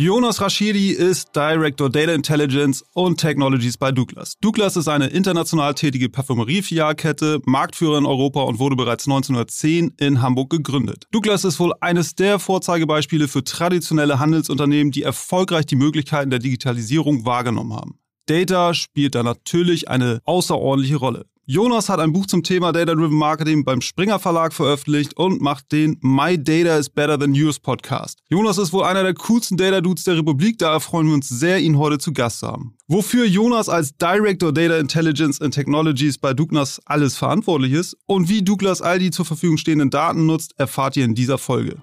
Jonas Rashidi ist Director Data Intelligence und Technologies bei Douglas. Douglas ist eine international tätige Parfümerie-Filialkette, Marktführer in Europa und wurde bereits 1910 in Hamburg gegründet. Douglas ist wohl eines der Vorzeigebeispiele für traditionelle Handelsunternehmen, die erfolgreich die Möglichkeiten der Digitalisierung wahrgenommen haben. Data spielt da natürlich eine außerordentliche Rolle. Jonas hat ein Buch zum Thema Data-Driven Marketing beim Springer Verlag veröffentlicht und macht den My Data is Better Than Yours Podcast. Jonas ist wohl einer der coolsten Data-Dudes der Republik, daher freuen wir uns sehr, ihn heute zu Gast zu haben. Wofür Jonas als Director Data Intelligence and Technologies bei Douglas alles verantwortlich ist und wie Douglas all die zur Verfügung stehenden Daten nutzt, erfahrt ihr in dieser Folge.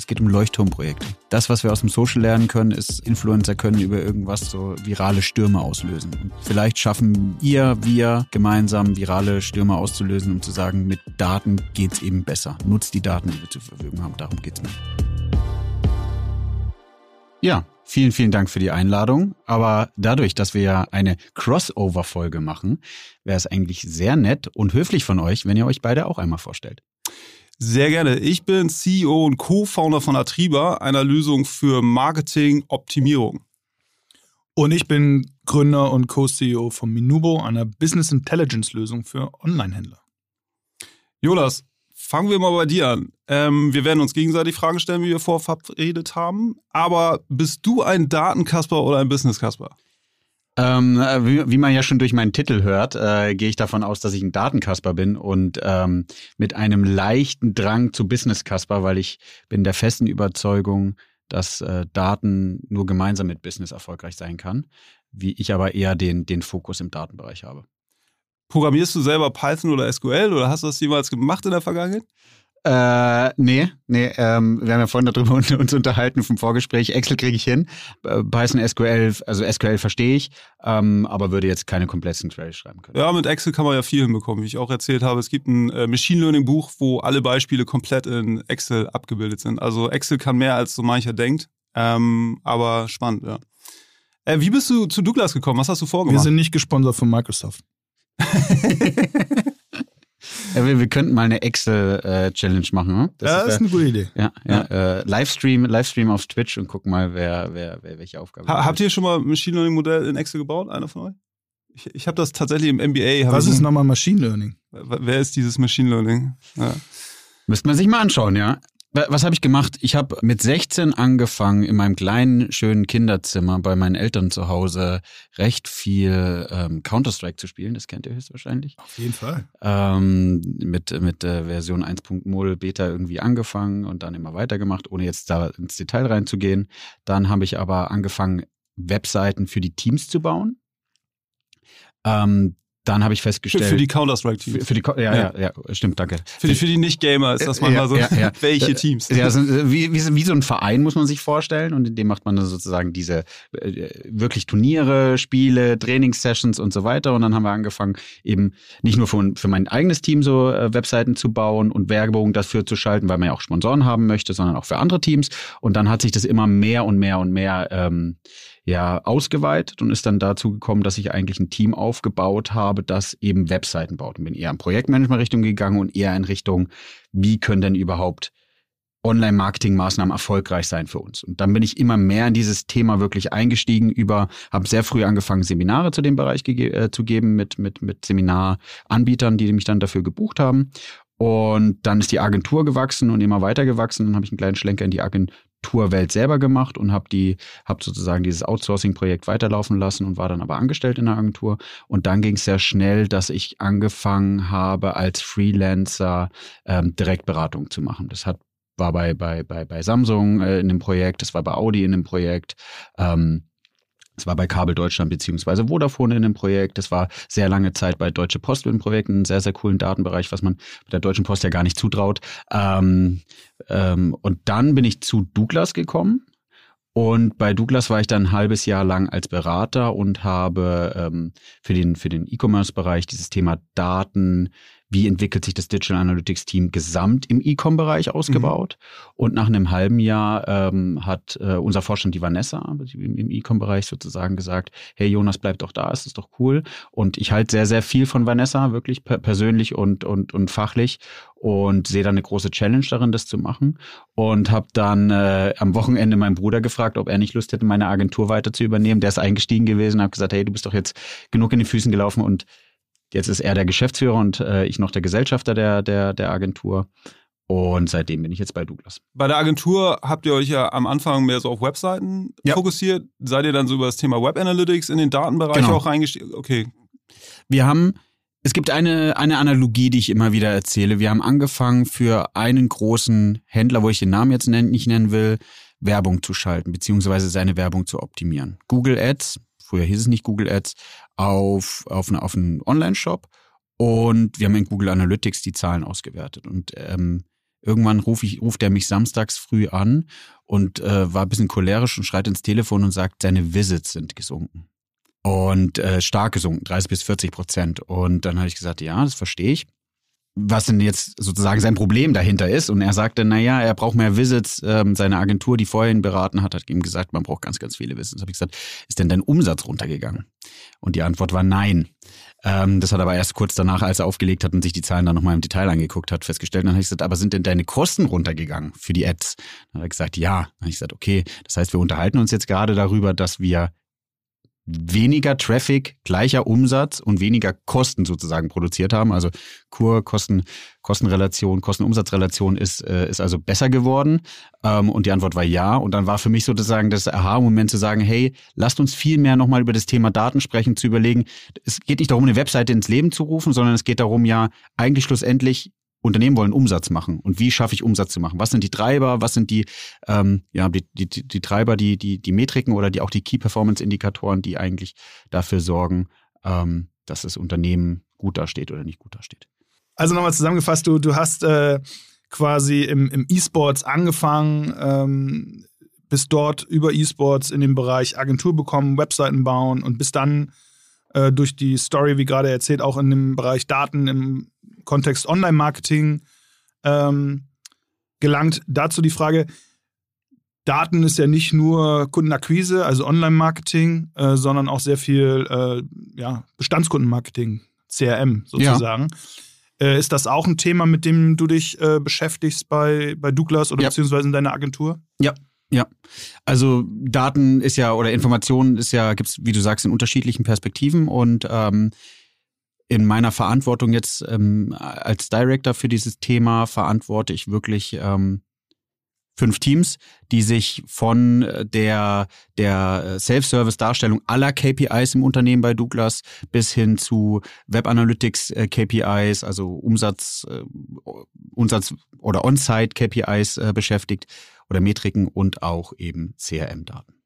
Es geht um Leuchtturmprojekte. Das, was wir aus dem Social lernen können, ist, Influencer können über irgendwas so virale Stürme auslösen. Und vielleicht schaffen ihr, wir gemeinsam virale Stürme auszulösen, um zu sagen, mit Daten geht's eben besser. Nutzt die Daten, die wir zur Verfügung haben. Darum geht's mir. Ja, vielen, vielen Dank für die Einladung. Aber dadurch, dass wir ja eine Crossover-Folge machen, wäre es eigentlich sehr nett und höflich von euch, wenn ihr euch beide auch einmal vorstellt. Sehr gerne. Ich bin CEO und Co-Founder von Atriba, einer Lösung für Marketing-Optimierung. Und ich bin Gründer und Co-CEO von Minubo, einer Business Intelligence-Lösung für Online-Händler. Jonas, fangen wir mal bei dir an. Ähm, wir werden uns gegenseitig Fragen stellen, wie wir vorverabredet haben. Aber bist du ein Datenkasper oder ein Business-Kasper? Ähm, wie, wie, man ja schon durch meinen Titel hört, äh, gehe ich davon aus, dass ich ein Datenkasper bin und ähm, mit einem leichten Drang zu Business-Kasper, weil ich bin der festen Überzeugung, dass äh, Daten nur gemeinsam mit Business erfolgreich sein kann, wie ich aber eher den, den Fokus im Datenbereich habe. Programmierst du selber Python oder SQL oder hast du das jemals gemacht in der Vergangenheit? Äh, nee, nee, ähm, wir haben ja vorhin darüber uns unterhalten vom Vorgespräch. Excel kriege ich hin. Äh, Python, SQL, also SQL verstehe ich, ähm, aber würde jetzt keine kompletten Queries schreiben können. Ja, mit Excel kann man ja viel hinbekommen, wie ich auch erzählt habe. Es gibt ein äh, Machine Learning Buch, wo alle Beispiele komplett in Excel abgebildet sind. Also Excel kann mehr als so mancher denkt, ähm, aber spannend, ja. Äh, wie bist du zu Douglas gekommen? Was hast du vorgemacht? Wir sind nicht gesponsert von Microsoft. Ja, wir, wir, könnten mal eine Excel-Challenge äh, machen. Ne? Das ja, ist, das ist eine gute Idee. Ja, ja, ja. Äh, Livestream, Livestream auf Twitch und gucken mal, wer, wer, wer welche Aufgabe ha, Habt ihr schon mal ein Machine Learning Modell in Excel gebaut, einer von euch? Ich, ich habe das tatsächlich im MBA. Was ist nochmal Machine Learning? Wer ist dieses Machine Learning? Ja. Müsste man sich mal anschauen, ja. Was habe ich gemacht? Ich habe mit 16 angefangen, in meinem kleinen, schönen Kinderzimmer bei meinen Eltern zu Hause recht viel ähm, Counter-Strike zu spielen. Das kennt ihr höchstwahrscheinlich. Auf jeden Fall. Ähm, mit mit äh, Version 1.0 Beta irgendwie angefangen und dann immer weitergemacht, ohne jetzt da ins Detail reinzugehen. Dann habe ich aber angefangen, Webseiten für die Teams zu bauen. Ähm, dann habe ich festgestellt. Für die Counter-Strike-Teams. Für, die, ja, ja, ja, ja, stimmt, danke. Für die, für die Nicht-Gamer ist das manchmal so. Ja, ja. Welche Teams? Ja, also, wie, wie, wie so ein Verein muss man sich vorstellen und in dem macht man dann sozusagen diese äh, wirklich Turniere, Spiele, Trainingssessions und so weiter. Und dann haben wir angefangen, eben nicht nur für, für mein eigenes Team so äh, Webseiten zu bauen und Werbung dafür zu schalten, weil man ja auch Sponsoren haben möchte, sondern auch für andere Teams. Und dann hat sich das immer mehr und mehr und mehr ähm, ja ausgeweitet und ist dann dazu gekommen, dass ich eigentlich ein Team aufgebaut habe, das eben Webseiten baut. Und bin eher in Projektmanagement-Richtung gegangen und eher in Richtung, wie können denn überhaupt Online-Marketing-Maßnahmen erfolgreich sein für uns. Und dann bin ich immer mehr in dieses Thema wirklich eingestiegen über, habe sehr früh angefangen, Seminare zu dem Bereich äh, zu geben mit, mit, mit Seminaranbietern, die mich dann dafür gebucht haben. Und dann ist die Agentur gewachsen und immer weiter gewachsen. Dann habe ich einen kleinen Schlenker in die Agenturwelt selber gemacht und habe die, habe sozusagen dieses Outsourcing-Projekt weiterlaufen lassen und war dann aber angestellt in der Agentur. Und dann ging es sehr schnell, dass ich angefangen habe, als Freelancer ähm, Direktberatung zu machen. Das hat war bei, bei, bei, bei Samsung äh, in dem Projekt, das war bei Audi in dem Projekt. Ähm, es war bei Kabel Deutschland beziehungsweise Vodafone in dem Projekt. Es war sehr lange Zeit bei Deutsche Post in Projekten, einen sehr, sehr coolen Datenbereich, was man der Deutschen Post ja gar nicht zutraut. Ähm, ähm, und dann bin ich zu Douglas gekommen Und bei Douglas war ich dann ein halbes Jahr lang als Berater und habe ähm, für den, für den E-Commerce-Bereich dieses Thema Daten, wie entwickelt sich das Digital Analytics Team gesamt im E-Com-Bereich ausgebaut. Mhm. Und nach einem halben Jahr ähm, hat äh, unser Vorstand, die Vanessa, im E-Com-Bereich sozusagen gesagt, hey Jonas, bleib doch da, ist das doch cool. Und ich halte sehr, sehr viel von Vanessa, wirklich persönlich und, und, und fachlich und sehe da eine große Challenge darin, das zu machen. Und habe dann äh, am Wochenende meinen Bruder gefragt, ob er nicht Lust hätte, meine Agentur weiter zu übernehmen. Der ist eingestiegen gewesen, habe gesagt, hey, du bist doch jetzt genug in die Füßen gelaufen und Jetzt ist er der Geschäftsführer und äh, ich noch der Gesellschafter der, der, der Agentur. Und seitdem bin ich jetzt bei Douglas. Bei der Agentur habt ihr euch ja am Anfang mehr so auf Webseiten ja. fokussiert. Seid ihr dann so über das Thema Web Analytics in den Datenbereich genau. auch reingestiegen? Okay. Wir haben, es gibt eine, eine Analogie, die ich immer wieder erzähle. Wir haben angefangen für einen großen Händler, wo ich den Namen jetzt nicht nennen will, Werbung zu schalten, beziehungsweise seine Werbung zu optimieren. Google Ads, früher hieß es nicht Google Ads, auf, auf, eine, auf einen Online-Shop und wir haben in Google Analytics die Zahlen ausgewertet. Und ähm, irgendwann ruf ich, ruft er mich samstags früh an und äh, war ein bisschen cholerisch und schreit ins Telefon und sagt, seine Visits sind gesunken. Und äh, stark gesunken, 30 bis 40 Prozent. Und dann habe ich gesagt, ja, das verstehe ich was denn jetzt sozusagen sein Problem dahinter ist. Und er sagte, naja, er braucht mehr Visits. Ähm, seine Agentur, die vorher ihn beraten hat, hat ihm gesagt, man braucht ganz, ganz viele Visits. habe ich gesagt, ist denn dein Umsatz runtergegangen? Und die Antwort war nein. Ähm, das hat aber erst kurz danach, als er aufgelegt hat und sich die Zahlen dann nochmal im Detail angeguckt hat, festgestellt. dann habe ich gesagt, aber sind denn deine Kosten runtergegangen für die Ads? Dann hat er gesagt, ja. Dann habe ich gesagt, okay, das heißt, wir unterhalten uns jetzt gerade darüber, dass wir weniger Traffic, gleicher Umsatz und weniger Kosten sozusagen produziert haben. Also Kur, Kosten, Kostenrelation, Kosten-Umsatzrelation ist, äh, ist also besser geworden. Ähm, und die Antwort war ja. Und dann war für mich sozusagen das Aha-Moment zu sagen, hey, lasst uns viel mehr nochmal über das Thema Daten sprechen, zu überlegen. Es geht nicht darum, eine Webseite ins Leben zu rufen, sondern es geht darum, ja, eigentlich schlussendlich Unternehmen wollen Umsatz machen. Und wie schaffe ich Umsatz zu machen? Was sind die Treiber? Was sind die, ähm, ja, die, die, die Treiber, die, die, die Metriken oder die auch die Key Performance Indikatoren, die eigentlich dafür sorgen, ähm, dass das Unternehmen gut dasteht oder nicht gut dasteht? Also nochmal zusammengefasst, du, du hast äh, quasi im, im E-Sports angefangen, ähm, bist dort über E-Sports in dem Bereich Agentur bekommen, Webseiten bauen und bist dann äh, durch die Story, wie gerade erzählt, auch in dem Bereich Daten im Kontext Online-Marketing ähm, gelangt. Dazu die Frage, Daten ist ja nicht nur Kundenakquise, also Online-Marketing, äh, sondern auch sehr viel äh, ja, Bestandskundenmarketing, CRM sozusagen. Ja. Äh, ist das auch ein Thema, mit dem du dich äh, beschäftigst bei, bei Douglas oder ja. beziehungsweise in deiner Agentur? Ja, ja, also Daten ist ja oder Informationen ist ja, gibt's wie du sagst, in unterschiedlichen Perspektiven und ähm, in meiner Verantwortung jetzt ähm, als Director für dieses Thema verantworte ich wirklich ähm, fünf Teams, die sich von der, der Self-Service-Darstellung aller KPIs im Unternehmen bei Douglas bis hin zu Web Analytics äh, also Umsatz, äh, Umsatz oder On-Site KPIs äh, beschäftigt oder Metriken und auch eben CRM-Daten.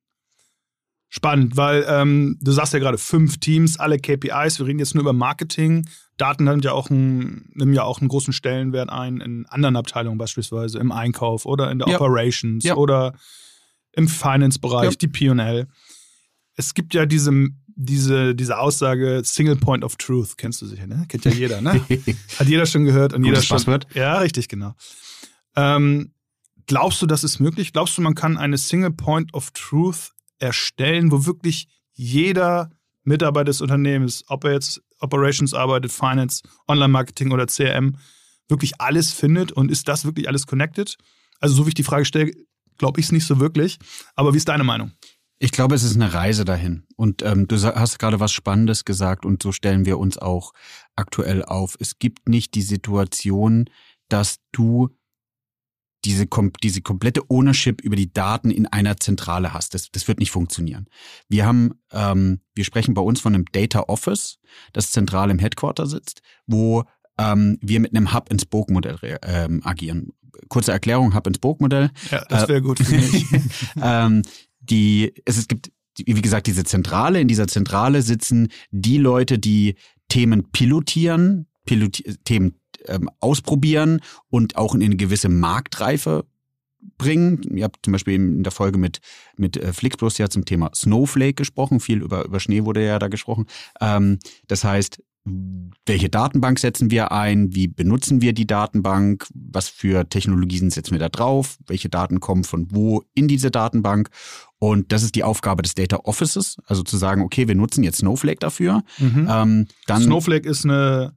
Spannend, weil ähm, du sagst ja gerade fünf Teams, alle KPIs. Wir reden jetzt nur über Marketing. Daten haben ja auch einen, nehmen ja auch einen großen Stellenwert ein in anderen Abteilungen, beispielsweise im Einkauf oder in der ja. Operations ja. oder im Finance-Bereich, ja. die PL. Es gibt ja diese, diese, diese Aussage Single Point of Truth, kennst du sicher, ne? Kennt ja jeder, ne? Hat jeder schon gehört und Gutes jeder schon. Passwort. Ja, richtig, genau. Ähm, glaubst du, das ist möglich? Glaubst du, man kann eine Single Point of Truth erstellen, wo wirklich jeder Mitarbeiter des Unternehmens, ob er jetzt Operations arbeitet, Finance, Online-Marketing oder CRM, wirklich alles findet und ist das wirklich alles connected? Also so wie ich die Frage stelle, glaube ich es nicht so wirklich. Aber wie ist deine Meinung? Ich glaube, es ist eine Reise dahin. Und ähm, du hast gerade was Spannendes gesagt und so stellen wir uns auch aktuell auf. Es gibt nicht die Situation, dass du diese, diese komplette Ownership über die Daten in einer Zentrale hast. Das, das wird nicht funktionieren. Wir haben, ähm, wir sprechen bei uns von einem Data Office, das zentral im Headquarter sitzt, wo ähm, wir mit einem Hub-and-Spoke-Modell ähm, agieren. Kurze Erklärung, Hub-and-Spoke-Modell. Ja, das wäre äh, gut für mich. ähm, die, es, es gibt, wie gesagt, diese Zentrale. In dieser Zentrale sitzen die Leute, die Themen pilotieren, Piloti Themen ähm, ausprobieren und auch in eine gewisse Marktreife bringen. Ihr habt zum Beispiel in der Folge mit, mit äh, Flixbus ja zum Thema Snowflake gesprochen. Viel über, über Schnee wurde ja da gesprochen. Ähm, das heißt, welche Datenbank setzen wir ein, wie benutzen wir die Datenbank, was für Technologien setzen wir da drauf, welche Daten kommen von wo in diese Datenbank. Und das ist die Aufgabe des Data Offices, also zu sagen, okay, wir nutzen jetzt Snowflake dafür. Mhm. Ähm, dann Snowflake ist eine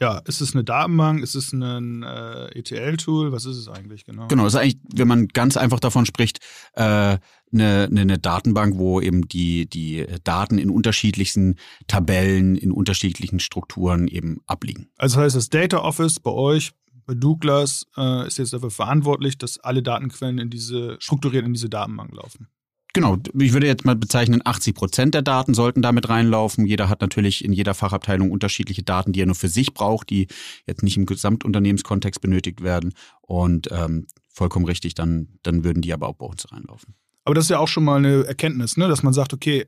ja, ist es eine Datenbank? Ist es ein äh, ETL-Tool? Was ist es eigentlich genau? Genau, ist eigentlich, wenn man ganz einfach davon spricht, äh, eine, eine, eine Datenbank, wo eben die, die Daten in unterschiedlichsten Tabellen, in unterschiedlichen Strukturen eben abliegen. Also das heißt, das Data Office bei euch, bei Douglas, äh, ist jetzt dafür verantwortlich, dass alle Datenquellen in diese, strukturiert in diese Datenbank laufen. Genau, ich würde jetzt mal bezeichnen, 80 Prozent der Daten sollten damit reinlaufen. Jeder hat natürlich in jeder Fachabteilung unterschiedliche Daten, die er nur für sich braucht, die jetzt nicht im Gesamtunternehmenskontext benötigt werden. Und ähm, vollkommen richtig, dann, dann würden die aber auch bei uns reinlaufen. Aber das ist ja auch schon mal eine Erkenntnis, ne? dass man sagt, okay,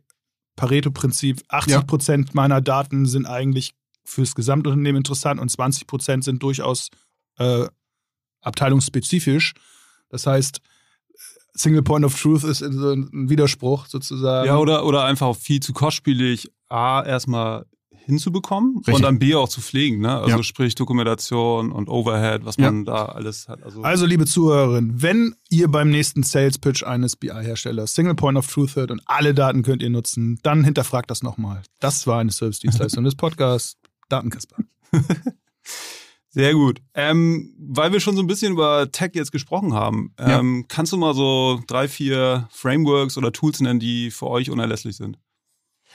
Pareto-Prinzip, 80 Prozent ja. meiner Daten sind eigentlich fürs Gesamtunternehmen interessant und 20 Prozent sind durchaus äh, abteilungsspezifisch. Das heißt, Single Point of Truth ist so ein Widerspruch sozusagen. Ja, oder, oder einfach viel zu kostspielig, A, erstmal hinzubekommen Richtig. und dann B auch zu pflegen, ne? Also ja. sprich Dokumentation und Overhead, was man ja. da alles hat. Also, also liebe Zuhörerinnen, wenn ihr beim nächsten Sales Pitch eines BI-Herstellers Single Point of Truth hört und alle Daten könnt ihr nutzen, dann hinterfragt das nochmal. Das war eine Service-Dienstleistung des Podcasts Datenkasper. Sehr gut. Ähm, weil wir schon so ein bisschen über Tech jetzt gesprochen haben, ähm, ja. kannst du mal so drei, vier Frameworks oder Tools nennen, die für euch unerlässlich sind?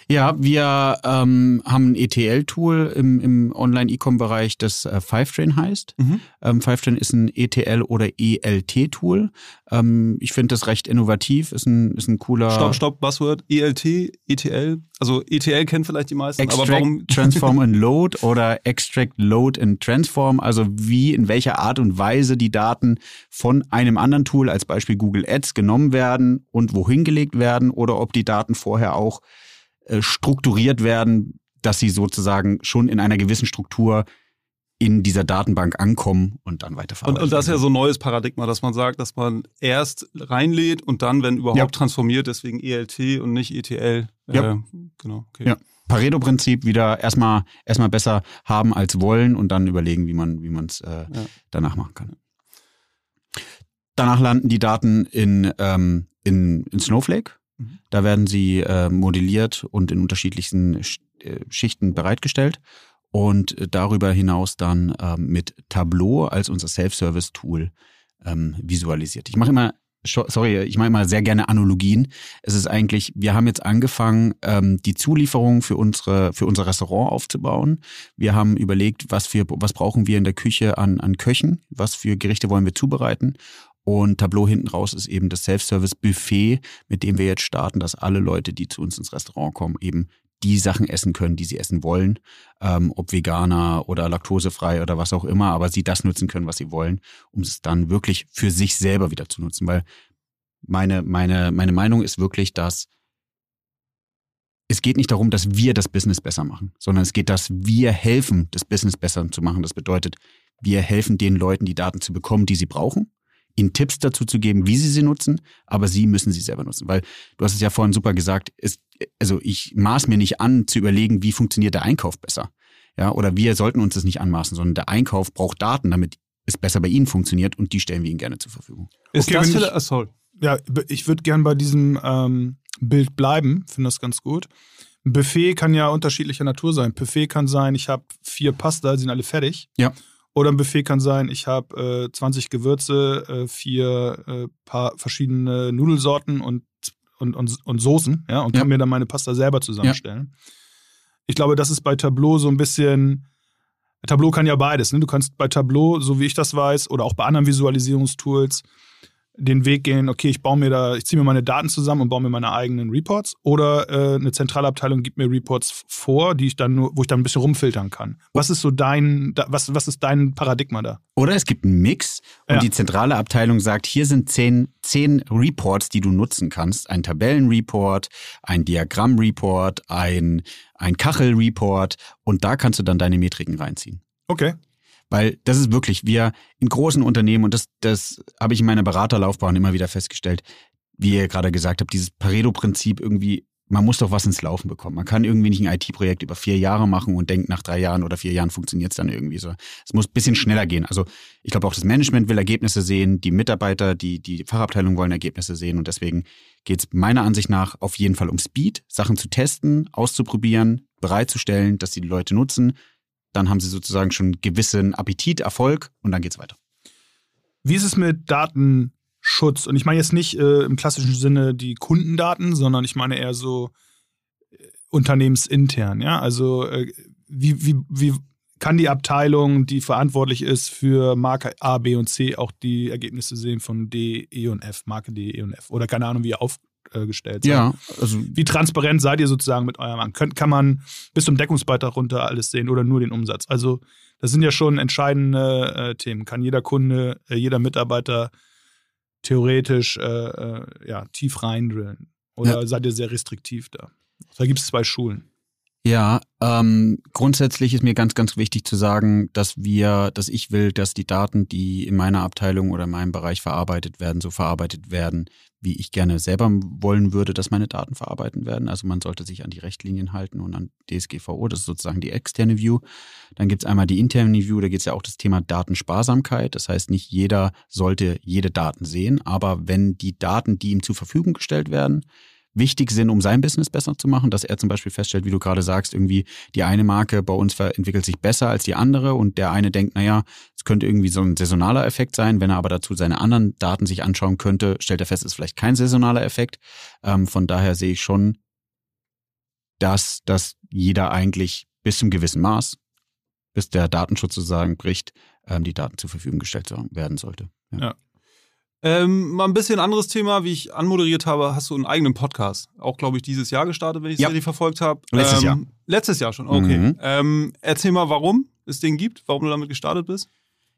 Ja, wir ähm, haben ein ETL-Tool im, im Online-E-Com-Bereich, das äh, Fivetrain heißt. Mhm. Ähm, Fivetrain ist ein ETL- oder ELT-Tool. Ähm, ich finde das recht innovativ, ist ein, ist ein cooler... Stopp, stopp, Buzzword. ELT, ETL. Also ETL kennen vielleicht die meisten, Extract, aber warum... Transform and Load oder Extract, Load and Transform. Also wie, in welcher Art und Weise die Daten von einem anderen Tool, als Beispiel Google Ads, genommen werden und wohin gelegt werden oder ob die Daten vorher auch äh, strukturiert werden, dass sie sozusagen schon in einer gewissen Struktur in dieser Datenbank ankommen und dann weiterverarbeiten. Und, und das ist ja so ein neues Paradigma, dass man sagt, dass man erst reinlädt und dann, wenn überhaupt, ja. transformiert, deswegen ELT und nicht ETL. Ja. Äh, genau. Okay. Ja. Pareto-Prinzip wieder erstmal erstmal besser haben als wollen und dann überlegen, wie man wie man es äh, ja. danach machen kann. Danach landen die Daten in, ähm, in, in Snowflake Mhm. Da werden sie äh, modelliert und in unterschiedlichsten äh, Schichten bereitgestellt und äh, darüber hinaus dann ähm, mit Tableau als unser Self-Service-Tool ähm, visualisiert. Ich mache immer sorry, ich mache immer sehr gerne Analogien. Es ist eigentlich, wir haben jetzt angefangen, ähm, die Zulieferung für unsere für unser Restaurant aufzubauen. Wir haben überlegt, was für was brauchen wir in der Küche an an Köchen, was für Gerichte wollen wir zubereiten und Tableau hinten raus ist eben das Self-Service-Buffet, mit dem wir jetzt starten, dass alle Leute, die zu uns ins Restaurant kommen, eben die Sachen essen können, die sie essen wollen, ähm, ob veganer oder laktosefrei oder was auch immer, aber sie das nutzen können, was sie wollen, um es dann wirklich für sich selber wieder zu nutzen. Weil meine, meine, meine Meinung ist wirklich, dass es geht nicht darum, dass wir das Business besser machen, sondern es geht, dass wir helfen, das Business besser zu machen. Das bedeutet, wir helfen den Leuten, die Daten zu bekommen, die sie brauchen ihnen Tipps dazu zu geben, wie sie sie nutzen, aber sie müssen sie selber nutzen. Weil du hast es ja vorhin super gesagt, ist, also ich maß mir nicht an zu überlegen, wie funktioniert der Einkauf besser. Ja, oder wir sollten uns das nicht anmaßen, sondern der Einkauf braucht Daten, damit es besser bei ihnen funktioniert und die stellen wir ihnen gerne zur Verfügung. Ist okay, das ich, sorry. Ja, ich würde gern bei diesem ähm, Bild bleiben, finde das ganz gut. Ein Buffet kann ja unterschiedlicher Natur sein. Buffet kann sein, ich habe vier Pasta, die sind alle fertig. Ja. Oder ein Buffet kann sein, ich habe äh, 20 Gewürze, äh, vier äh, paar verschiedene Nudelsorten und, und, und, und Soßen, ja, und ja. kann mir dann meine Pasta selber zusammenstellen. Ja. Ich glaube, das ist bei Tableau so ein bisschen. Tableau kann ja beides. Ne? Du kannst bei Tableau, so wie ich das weiß, oder auch bei anderen Visualisierungstools, den Weg gehen, okay, ich baue mir da, ich ziehe mir meine Daten zusammen und baue mir meine eigenen Reports oder äh, eine Zentralabteilung gibt mir Reports vor, die ich dann nur, wo ich dann ein bisschen rumfiltern kann. Was ist so dein, was, was ist dein Paradigma da? Oder es gibt einen Mix und ja. die zentrale Abteilung sagt, hier sind zehn, zehn Reports, die du nutzen kannst. Ein Tabellenreport, ein Diagrammreport, ein, ein Kachelreport und da kannst du dann deine Metriken reinziehen. Okay. Weil das ist wirklich, wir in großen Unternehmen, und das, das habe ich in meiner Beraterlaufbahn immer wieder festgestellt, wie ihr gerade gesagt habt, dieses Pareto-Prinzip irgendwie man muss doch was ins Laufen bekommen. Man kann irgendwie nicht ein IT-Projekt über vier Jahre machen und denkt, nach drei Jahren oder vier Jahren funktioniert es dann irgendwie so. Es muss ein bisschen schneller gehen. Also ich glaube auch das Management will Ergebnisse sehen, die Mitarbeiter, die, die Fachabteilung wollen Ergebnisse sehen und deswegen geht es meiner Ansicht nach auf jeden Fall um Speed, Sachen zu testen, auszuprobieren, bereitzustellen, dass die Leute nutzen. Dann haben sie sozusagen schon gewissen Appetit, Erfolg und dann geht's weiter. Wie ist es mit Daten Schutz. Und ich meine jetzt nicht äh, im klassischen Sinne die Kundendaten, sondern ich meine eher so äh, unternehmensintern. Ja, also äh, wie, wie, wie kann die Abteilung, die verantwortlich ist für Marke A, B und C, auch die Ergebnisse sehen von D, E und F, Marke D, E und F? Oder keine Ahnung, wie ihr aufgestellt seid. Ja, also wie transparent seid ihr sozusagen mit eurem Mann? Könnt, kann man bis zum Deckungsbeitrag runter alles sehen oder nur den Umsatz? Also das sind ja schon entscheidende äh, Themen. Kann jeder Kunde, äh, jeder Mitarbeiter theoretisch äh, äh, ja, tief reindrillen? Oder ja. seid ihr sehr restriktiv da? Da gibt es zwei Schulen. Ja, ähm, grundsätzlich ist mir ganz, ganz wichtig zu sagen, dass wir, dass ich will, dass die Daten, die in meiner Abteilung oder in meinem Bereich verarbeitet werden, so verarbeitet werden, wie ich gerne selber wollen würde, dass meine Daten verarbeiten werden. Also man sollte sich an die Rechtlinien halten und an DSGVO, das ist sozusagen die externe View. Dann gibt es einmal die interne View, da geht es ja auch das Thema Datensparsamkeit. Das heißt, nicht jeder sollte jede Daten sehen, aber wenn die Daten, die ihm zur Verfügung gestellt werden, wichtig sind, um sein Business besser zu machen, dass er zum Beispiel feststellt, wie du gerade sagst, irgendwie die eine Marke bei uns entwickelt sich besser als die andere und der eine denkt, naja, es könnte irgendwie so ein saisonaler Effekt sein, wenn er aber dazu seine anderen Daten sich anschauen könnte, stellt er fest, es ist vielleicht kein saisonaler Effekt. Ähm, von daher sehe ich schon, dass, dass jeder eigentlich bis zum gewissen Maß, bis der Datenschutz sozusagen bricht, ähm, die Daten zur Verfügung gestellt werden sollte. Ja. ja. Ähm, mal ein bisschen anderes Thema, wie ich anmoderiert habe, hast du einen eigenen Podcast. Auch, glaube ich, dieses Jahr gestartet, wenn ich es ja. richtig verfolgt habe. Letztes ähm, Jahr. Letztes Jahr schon, okay. Mhm. Ähm, erzähl mal, warum es den gibt, warum du damit gestartet bist.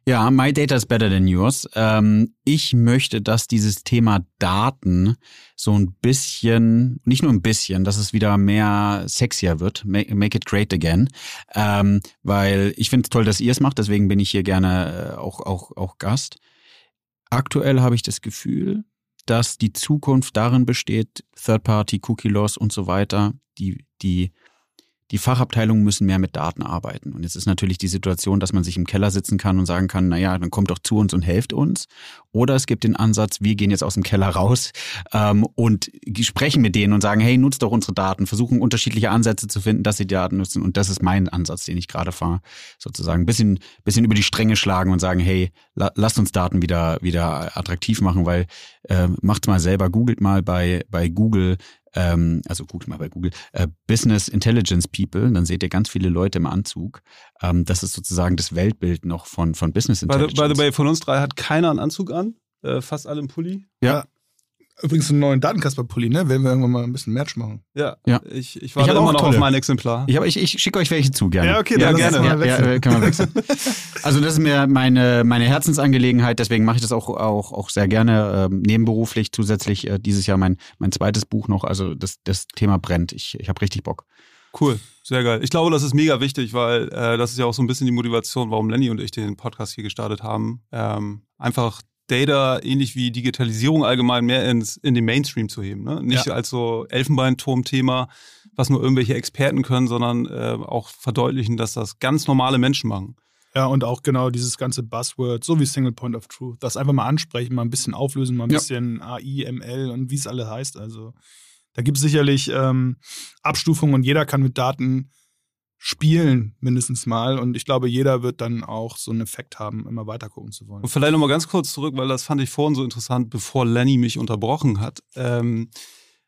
Ja, My Data is better than yours. Ähm, ich möchte, dass dieses Thema Daten so ein bisschen, nicht nur ein bisschen, dass es wieder mehr sexier wird. Make, make it great again. Ähm, weil ich finde es toll, dass ihr es macht, deswegen bin ich hier gerne äh, auch, auch, auch Gast. Aktuell habe ich das Gefühl, dass die Zukunft darin besteht, Third-Party, Cookie-Loss und so weiter, die, die die Fachabteilungen müssen mehr mit Daten arbeiten. Und jetzt ist natürlich die Situation, dass man sich im Keller sitzen kann und sagen kann, naja, dann kommt doch zu uns und helft uns. Oder es gibt den Ansatz, wir gehen jetzt aus dem Keller raus ähm, und sprechen mit denen und sagen, hey, nutzt doch unsere Daten, versuchen unterschiedliche Ansätze zu finden, dass sie die Daten nutzen. Und das ist mein Ansatz, den ich gerade fahre. Sozusagen ein bisschen, bisschen über die Stränge schlagen und sagen, hey, la, lasst uns Daten wieder, wieder attraktiv machen, weil äh, macht mal selber, googelt mal bei, bei Google, ähm, also guckt mal bei Google, äh, Business Intelligence People, dann seht ihr ganz viele Leute im Anzug. Ähm, das ist sozusagen das Weltbild noch von, von Business Intelligence. By the, by the way, von uns drei hat keiner einen Anzug an, äh, fast alle im Pulli. Ja, Übrigens einen neuen Datenkasper-Pulli, ne? Werden wir irgendwann mal ein bisschen Merch machen. Ja, ja. Ich, ich warte ich immer noch tolle. auf mein Exemplar. Ich, ich, ich schicke euch welche zu, gerne. Ja, okay, dann ja, gerne. Ja, ja, können wir wechseln. also das ist mir meine, meine Herzensangelegenheit, deswegen mache ich das auch, auch, auch sehr gerne ähm, nebenberuflich. Zusätzlich äh, dieses Jahr mein, mein zweites Buch noch. Also das, das Thema brennt. Ich, ich habe richtig Bock. Cool, sehr geil. Ich glaube, das ist mega wichtig, weil äh, das ist ja auch so ein bisschen die Motivation, warum Lenny und ich den Podcast hier gestartet haben. Ähm, einfach Data, ähnlich wie Digitalisierung allgemein, mehr ins, in den Mainstream zu heben. Ne? Nicht ja. als so Elfenbeinturm-Thema, was nur irgendwelche Experten können, sondern äh, auch verdeutlichen, dass das ganz normale Menschen machen. Ja, und auch genau dieses ganze Buzzword, so wie Single Point of Truth, das einfach mal ansprechen, mal ein bisschen auflösen, mal ein ja. bisschen AI, ML und wie es alle heißt. Also da gibt es sicherlich ähm, Abstufungen und jeder kann mit Daten spielen, mindestens mal. Und ich glaube, jeder wird dann auch so einen Effekt haben, immer weiter gucken zu wollen. Und vielleicht nochmal ganz kurz zurück, weil das fand ich vorhin so interessant, bevor Lenny mich unterbrochen hat. Ähm,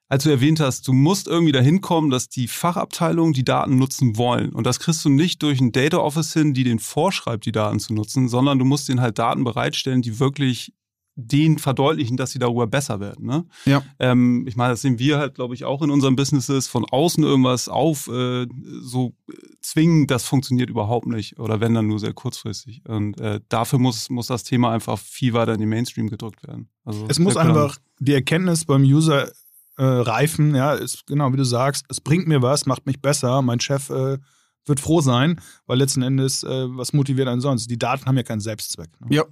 als du erwähnt hast, du musst irgendwie dahin kommen, dass die Fachabteilungen die Daten nutzen wollen. Und das kriegst du nicht durch ein Data Office hin, die den vorschreibt, die Daten zu nutzen, sondern du musst denen halt Daten bereitstellen, die wirklich denen verdeutlichen, dass sie darüber besser werden. Ne? Ja. Ähm, ich meine, das sehen wir halt, glaube ich, auch in unseren Businesses, von außen irgendwas auf äh, so zwingen, das funktioniert überhaupt nicht oder wenn dann nur sehr kurzfristig. Und äh, dafür muss, muss das Thema einfach viel weiter in den Mainstream gedrückt werden. Also, es muss einfach die Erkenntnis beim User äh, reifen, ja, ist genau wie du sagst, es bringt mir was, macht mich besser. Mein Chef äh, wird froh sein, weil letzten Endes, äh, was motiviert einen sonst? Die Daten haben ja keinen Selbstzweck. Ne? Ja.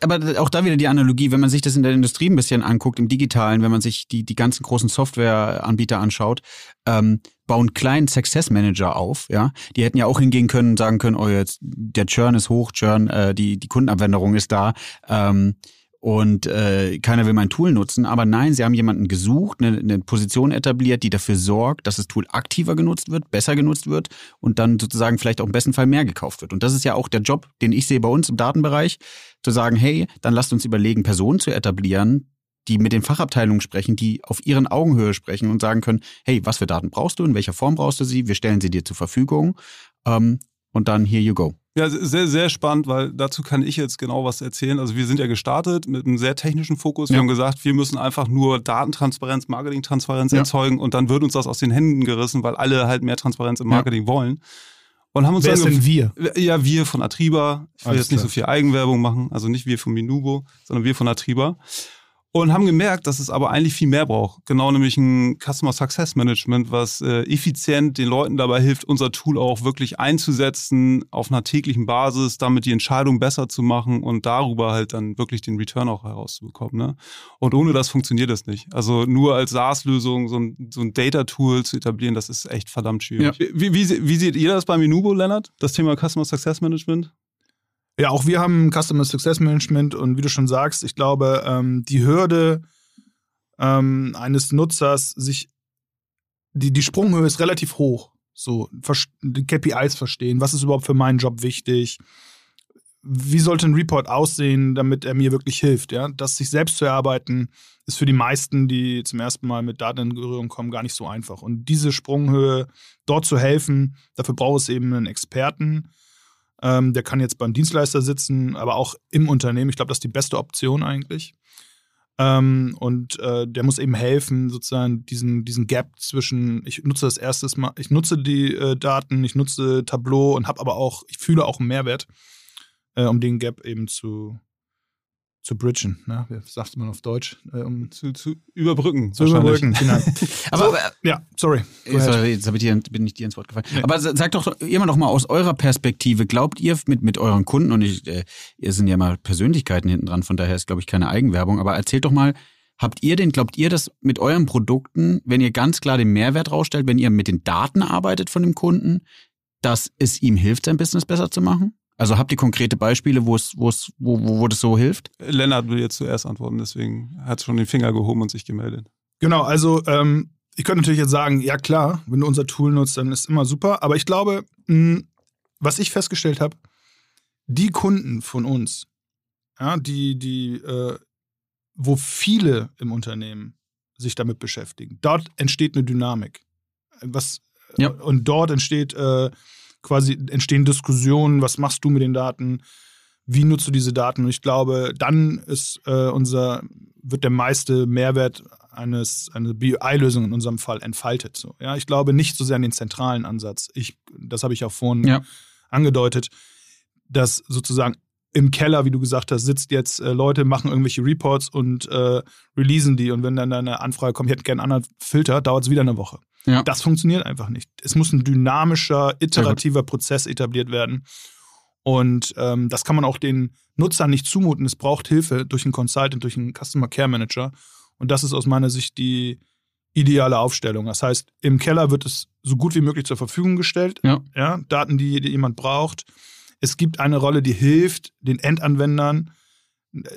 Aber auch da wieder die Analogie, wenn man sich das in der Industrie ein bisschen anguckt, im Digitalen, wenn man sich die, die ganzen großen Softwareanbieter anschaut, ähm, bauen kleinen Success Manager auf, ja. Die hätten ja auch hingehen können und sagen können, oh, jetzt, der Churn ist hoch, Churn, äh, die, die Kundenabwanderung ist da. Ähm, und äh, keiner will mein Tool nutzen. Aber nein, sie haben jemanden gesucht, eine, eine Position etabliert, die dafür sorgt, dass das Tool aktiver genutzt wird, besser genutzt wird und dann sozusagen vielleicht auch im besten Fall mehr gekauft wird. Und das ist ja auch der Job, den ich sehe bei uns im Datenbereich, zu sagen, hey, dann lasst uns überlegen, Personen zu etablieren, die mit den Fachabteilungen sprechen, die auf ihren Augenhöhe sprechen und sagen können, hey, was für Daten brauchst du, in welcher Form brauchst du sie, wir stellen sie dir zur Verfügung ähm, und dann here you go. Ja, sehr, sehr spannend, weil dazu kann ich jetzt genau was erzählen. Also wir sind ja gestartet mit einem sehr technischen Fokus. Wir ja. haben gesagt, wir müssen einfach nur Datentransparenz, Marketingtransparenz ja. erzeugen und dann wird uns das aus den Händen gerissen, weil alle halt mehr Transparenz im Marketing ja. wollen. Und haben uns Wer dann ist denn wir? Ja, wir von Atriba. Ich will Alles jetzt nicht klar. so viel Eigenwerbung machen, also nicht wir von Minubo, sondern wir von Atriba und haben gemerkt, dass es aber eigentlich viel mehr braucht. Genau nämlich ein Customer Success Management, was äh, effizient den Leuten dabei hilft, unser Tool auch wirklich einzusetzen auf einer täglichen Basis, damit die Entscheidung besser zu machen und darüber halt dann wirklich den Return auch herauszubekommen. Ne? Und ohne das funktioniert das nicht. Also nur als SaaS-Lösung so ein, so ein Data-Tool zu etablieren, das ist echt verdammt schwierig. Ja. Wie, wie, wie seht ihr das bei Minubo, Lennart? Das Thema Customer Success Management? Ja, auch wir haben Customer Success Management und wie du schon sagst, ich glaube, ähm, die Hürde ähm, eines Nutzers, sich die, die Sprunghöhe ist relativ hoch. So, die KPIs verstehen, was ist überhaupt für meinen Job wichtig, wie sollte ein Report aussehen, damit er mir wirklich hilft. Ja? Das sich selbst zu erarbeiten, ist für die meisten, die zum ersten Mal mit Daten in Berührung kommen, gar nicht so einfach. Und diese Sprunghöhe dort zu helfen, dafür braucht es eben einen Experten, ähm, der kann jetzt beim Dienstleister sitzen, aber auch im Unternehmen. Ich glaube, das ist die beste Option eigentlich. Ähm, und äh, der muss eben helfen, sozusagen diesen, diesen Gap zwischen, ich nutze das erstes Mal, ich nutze die äh, Daten, ich nutze Tableau und habe aber auch, ich fühle auch einen Mehrwert, äh, um den Gap eben zu, zu bridgen, ne? Wie sagt man auf Deutsch? Äh, um zu, zu überbrücken. Zu überbrücken, genau. aber, so, ja, sorry. sorry jetzt ich dir, bin ich dir ins Wort gefallen. Ja. Aber sagt doch immer noch mal aus eurer Perspektive, glaubt ihr mit, mit euren Kunden, und ich, äh, ihr sind ja mal Persönlichkeiten hinten dran, von daher ist, glaube ich, keine Eigenwerbung, aber erzählt doch mal, Habt ihr denn, glaubt ihr, dass mit euren Produkten, wenn ihr ganz klar den Mehrwert rausstellt, wenn ihr mit den Daten arbeitet von dem Kunden, dass es ihm hilft, sein Business besser zu machen? Also habt ihr konkrete Beispiele, wo es, wo es, wo, wo, wo das so hilft? Lennart will jetzt zuerst antworten, deswegen hat schon den Finger gehoben und sich gemeldet. Genau, also ähm, ich könnte natürlich jetzt sagen, ja klar, wenn du unser Tool nutzt, dann ist immer super. Aber ich glaube, mh, was ich festgestellt habe, die Kunden von uns, ja, die, die, äh, wo viele im Unternehmen sich damit beschäftigen, dort entsteht eine Dynamik. Was, ja. Und dort entsteht äh, quasi entstehen Diskussionen, was machst du mit den Daten, wie nutzt du diese Daten? Und ich glaube, dann ist äh, unser, wird der meiste Mehrwert eines, eine BI-Lösung in unserem Fall entfaltet. So, ja, ich glaube nicht so sehr an den zentralen Ansatz. Ich, das habe ich auch vorhin ja. angedeutet, dass sozusagen im Keller, wie du gesagt hast, sitzt jetzt äh, Leute, machen irgendwelche Reports und äh, releasen die. Und wenn dann eine Anfrage kommt, ich hätte gerne einen anderen Filter, dauert es wieder eine Woche. Ja. Das funktioniert einfach nicht. Es muss ein dynamischer, iterativer Prozess etabliert werden. Und ähm, das kann man auch den Nutzern nicht zumuten. Es braucht Hilfe durch einen Consultant, durch einen Customer Care Manager. Und das ist aus meiner Sicht die ideale Aufstellung. Das heißt, im Keller wird es so gut wie möglich zur Verfügung gestellt. Ja. ja Daten, die, die jemand braucht. Es gibt eine Rolle, die hilft, den Endanwendern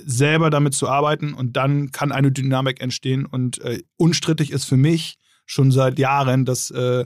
selber damit zu arbeiten und dann kann eine Dynamik entstehen. Und äh, unstrittig ist für mich, schon seit Jahren, dass äh,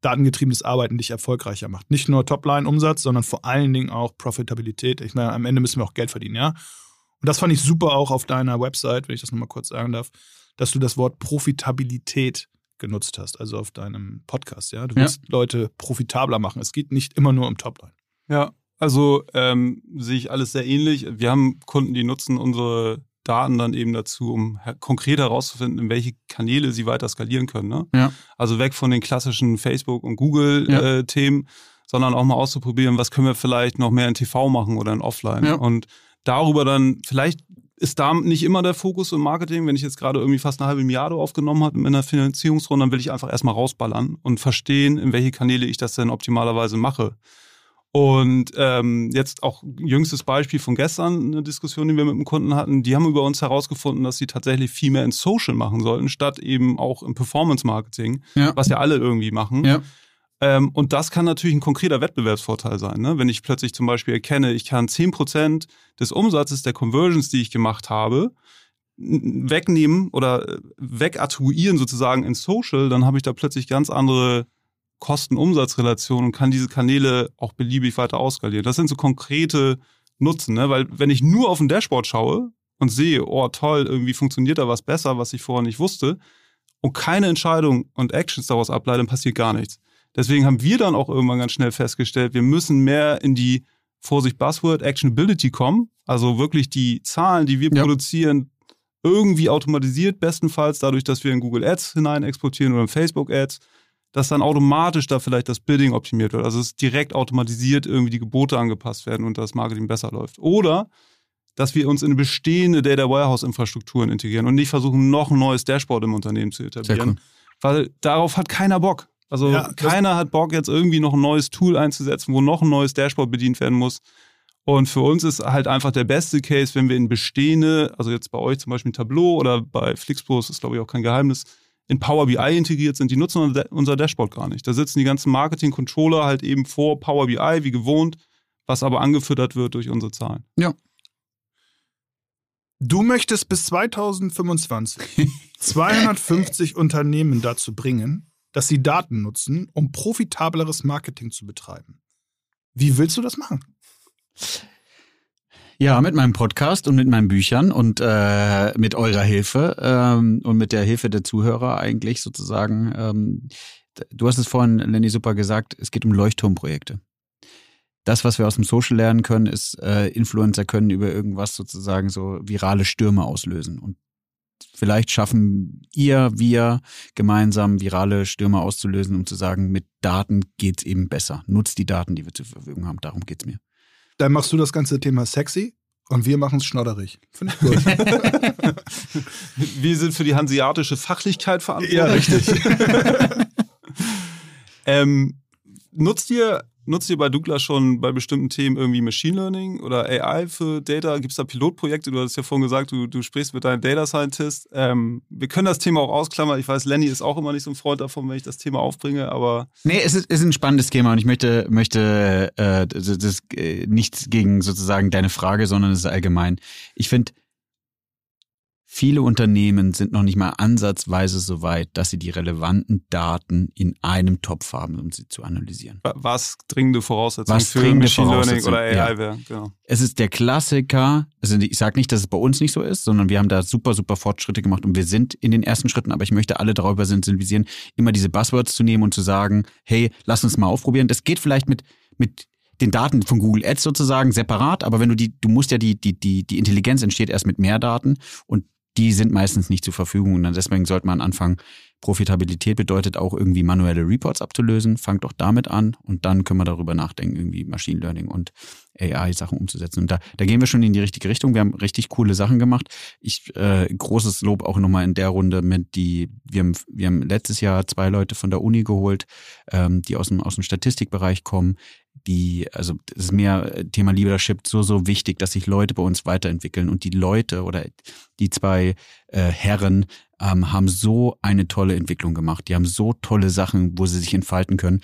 datengetriebenes Arbeiten dich erfolgreicher macht. Nicht nur Topline-Umsatz, sondern vor allen Dingen auch Profitabilität. Ich meine, am Ende müssen wir auch Geld verdienen, ja. Und das fand ich super auch auf deiner Website, wenn ich das nochmal kurz sagen darf, dass du das Wort Profitabilität genutzt hast, also auf deinem Podcast, ja. Du willst ja. Leute profitabler machen. Es geht nicht immer nur um Topline. Ja, also ähm, sehe ich alles sehr ähnlich. Wir haben Kunden, die nutzen unsere Daten dann eben dazu, um konkret herauszufinden, in welche Kanäle sie weiter skalieren können. Ne? Ja. Also weg von den klassischen Facebook- und Google-Themen, ja. äh, sondern auch mal auszuprobieren, was können wir vielleicht noch mehr in TV machen oder in Offline. Ja. Und darüber dann vielleicht ist da nicht immer der Fokus im Marketing. Wenn ich jetzt gerade irgendwie fast eine halbe Milliarde aufgenommen habe in einer Finanzierungsrunde, dann will ich einfach erstmal rausballern und verstehen, in welche Kanäle ich das denn optimalerweise mache. Und ähm, jetzt auch jüngstes Beispiel von gestern, eine Diskussion, die wir mit einem Kunden hatten, die haben über uns herausgefunden, dass sie tatsächlich viel mehr in Social machen sollten, statt eben auch im Performance-Marketing, ja. was ja alle irgendwie machen. Ja. Ähm, und das kann natürlich ein konkreter Wettbewerbsvorteil sein. Ne? Wenn ich plötzlich zum Beispiel erkenne, ich kann 10% des Umsatzes der Conversions, die ich gemacht habe, wegnehmen oder äh, wegattribuieren sozusagen in Social, dann habe ich da plötzlich ganz andere Kosten-Umsatz-Relation und kann diese Kanäle auch beliebig weiter ausskalieren. Das sind so konkrete Nutzen, ne? weil wenn ich nur auf ein Dashboard schaue und sehe, oh toll, irgendwie funktioniert da was besser, was ich vorher nicht wusste, und keine Entscheidung und Actions daraus ableite, dann passiert gar nichts. Deswegen haben wir dann auch irgendwann ganz schnell festgestellt, wir müssen mehr in die Vorsicht Buzzword Actionability kommen, also wirklich die Zahlen, die wir ja. produzieren, irgendwie automatisiert, bestenfalls dadurch, dass wir in Google Ads hinein exportieren oder in Facebook Ads dass dann automatisch da vielleicht das Bidding optimiert wird. Also es direkt automatisiert irgendwie die Gebote angepasst werden und das Marketing besser läuft. Oder dass wir uns in bestehende Data Warehouse Infrastrukturen integrieren und nicht versuchen, noch ein neues Dashboard im Unternehmen zu etablieren. Cool. Weil darauf hat keiner Bock. Also ja, keiner hat Bock, jetzt irgendwie noch ein neues Tool einzusetzen, wo noch ein neues Dashboard bedient werden muss. Und für uns ist halt einfach der beste Case, wenn wir in bestehende, also jetzt bei euch zum Beispiel Tableau oder bei Flixbus, ist glaube ich auch kein Geheimnis, in Power BI integriert sind, die nutzen unser Dashboard gar nicht. Da sitzen die ganzen Marketing-Controller halt eben vor Power BI, wie gewohnt, was aber angefüttert wird durch unsere Zahlen. Ja. Du möchtest bis 2025 250 Unternehmen dazu bringen, dass sie Daten nutzen, um profitableres Marketing zu betreiben. Wie willst du das machen? Ja, mit meinem Podcast und mit meinen Büchern und äh, mit eurer Hilfe ähm, und mit der Hilfe der Zuhörer eigentlich sozusagen. Ähm, du hast es vorhin, Lenny, super gesagt, es geht um Leuchtturmprojekte. Das, was wir aus dem Social lernen können, ist, äh, Influencer können über irgendwas sozusagen so virale Stürme auslösen. Und vielleicht schaffen ihr, wir gemeinsam virale Stürme auszulösen, um zu sagen, mit Daten geht's eben besser. Nutzt die Daten, die wir zur Verfügung haben. Darum geht's mir. Dann machst du das ganze Thema sexy und wir machen es schnodderig. Finde ich gut. wir sind für die hanseatische Fachlichkeit verantwortlich. Ja, richtig. ähm, nutzt ihr Nutzt ihr bei Douglas schon bei bestimmten Themen irgendwie Machine Learning oder AI für Data? Gibt es da Pilotprojekte? Du hast ja vorhin gesagt, du, du sprichst mit deinem Data Scientist. Ähm, wir können das Thema auch ausklammern. Ich weiß, Lenny ist auch immer nicht so ein Freund davon, wenn ich das Thema aufbringe, aber. Nee, es ist, ist ein spannendes Thema und ich möchte, möchte äh, das, das äh, nichts gegen sozusagen deine Frage, sondern es ist allgemein. Ich finde, Viele Unternehmen sind noch nicht mal ansatzweise so weit, dass sie die relevanten Daten in einem Topf haben, um sie zu analysieren. Was dringende Voraussetzungen Was für dringende Machine Learning oder AI ja. wäre. Genau. Es ist der Klassiker, also ich sage nicht, dass es bei uns nicht so ist, sondern wir haben da super, super Fortschritte gemacht und wir sind in den ersten Schritten, aber ich möchte alle darüber sensibilisieren, immer diese Buzzwords zu nehmen und zu sagen, hey, lass uns mal aufprobieren. Das geht vielleicht mit, mit den Daten von Google Ads sozusagen separat, aber wenn du die, du musst ja die, die, die, die Intelligenz entsteht erst mit mehr Daten und die sind meistens nicht zur Verfügung. Und deswegen sollte man anfangen, Profitabilität bedeutet auch irgendwie manuelle Reports abzulösen. Fangt doch damit an und dann können wir darüber nachdenken, irgendwie Machine Learning und AI-Sachen umzusetzen. Und da, da gehen wir schon in die richtige Richtung. Wir haben richtig coole Sachen gemacht. Ich äh, großes Lob auch nochmal in der Runde mit die, wir haben, wir haben letztes Jahr zwei Leute von der Uni geholt, ähm, die aus dem, aus dem Statistikbereich kommen, die, also das ist mir Thema Leadership so, so wichtig, dass sich Leute bei uns weiterentwickeln und die Leute oder die zwei äh, Herren ähm, haben so eine tolle Entwicklung gemacht. Die haben so tolle Sachen, wo sie sich entfalten können.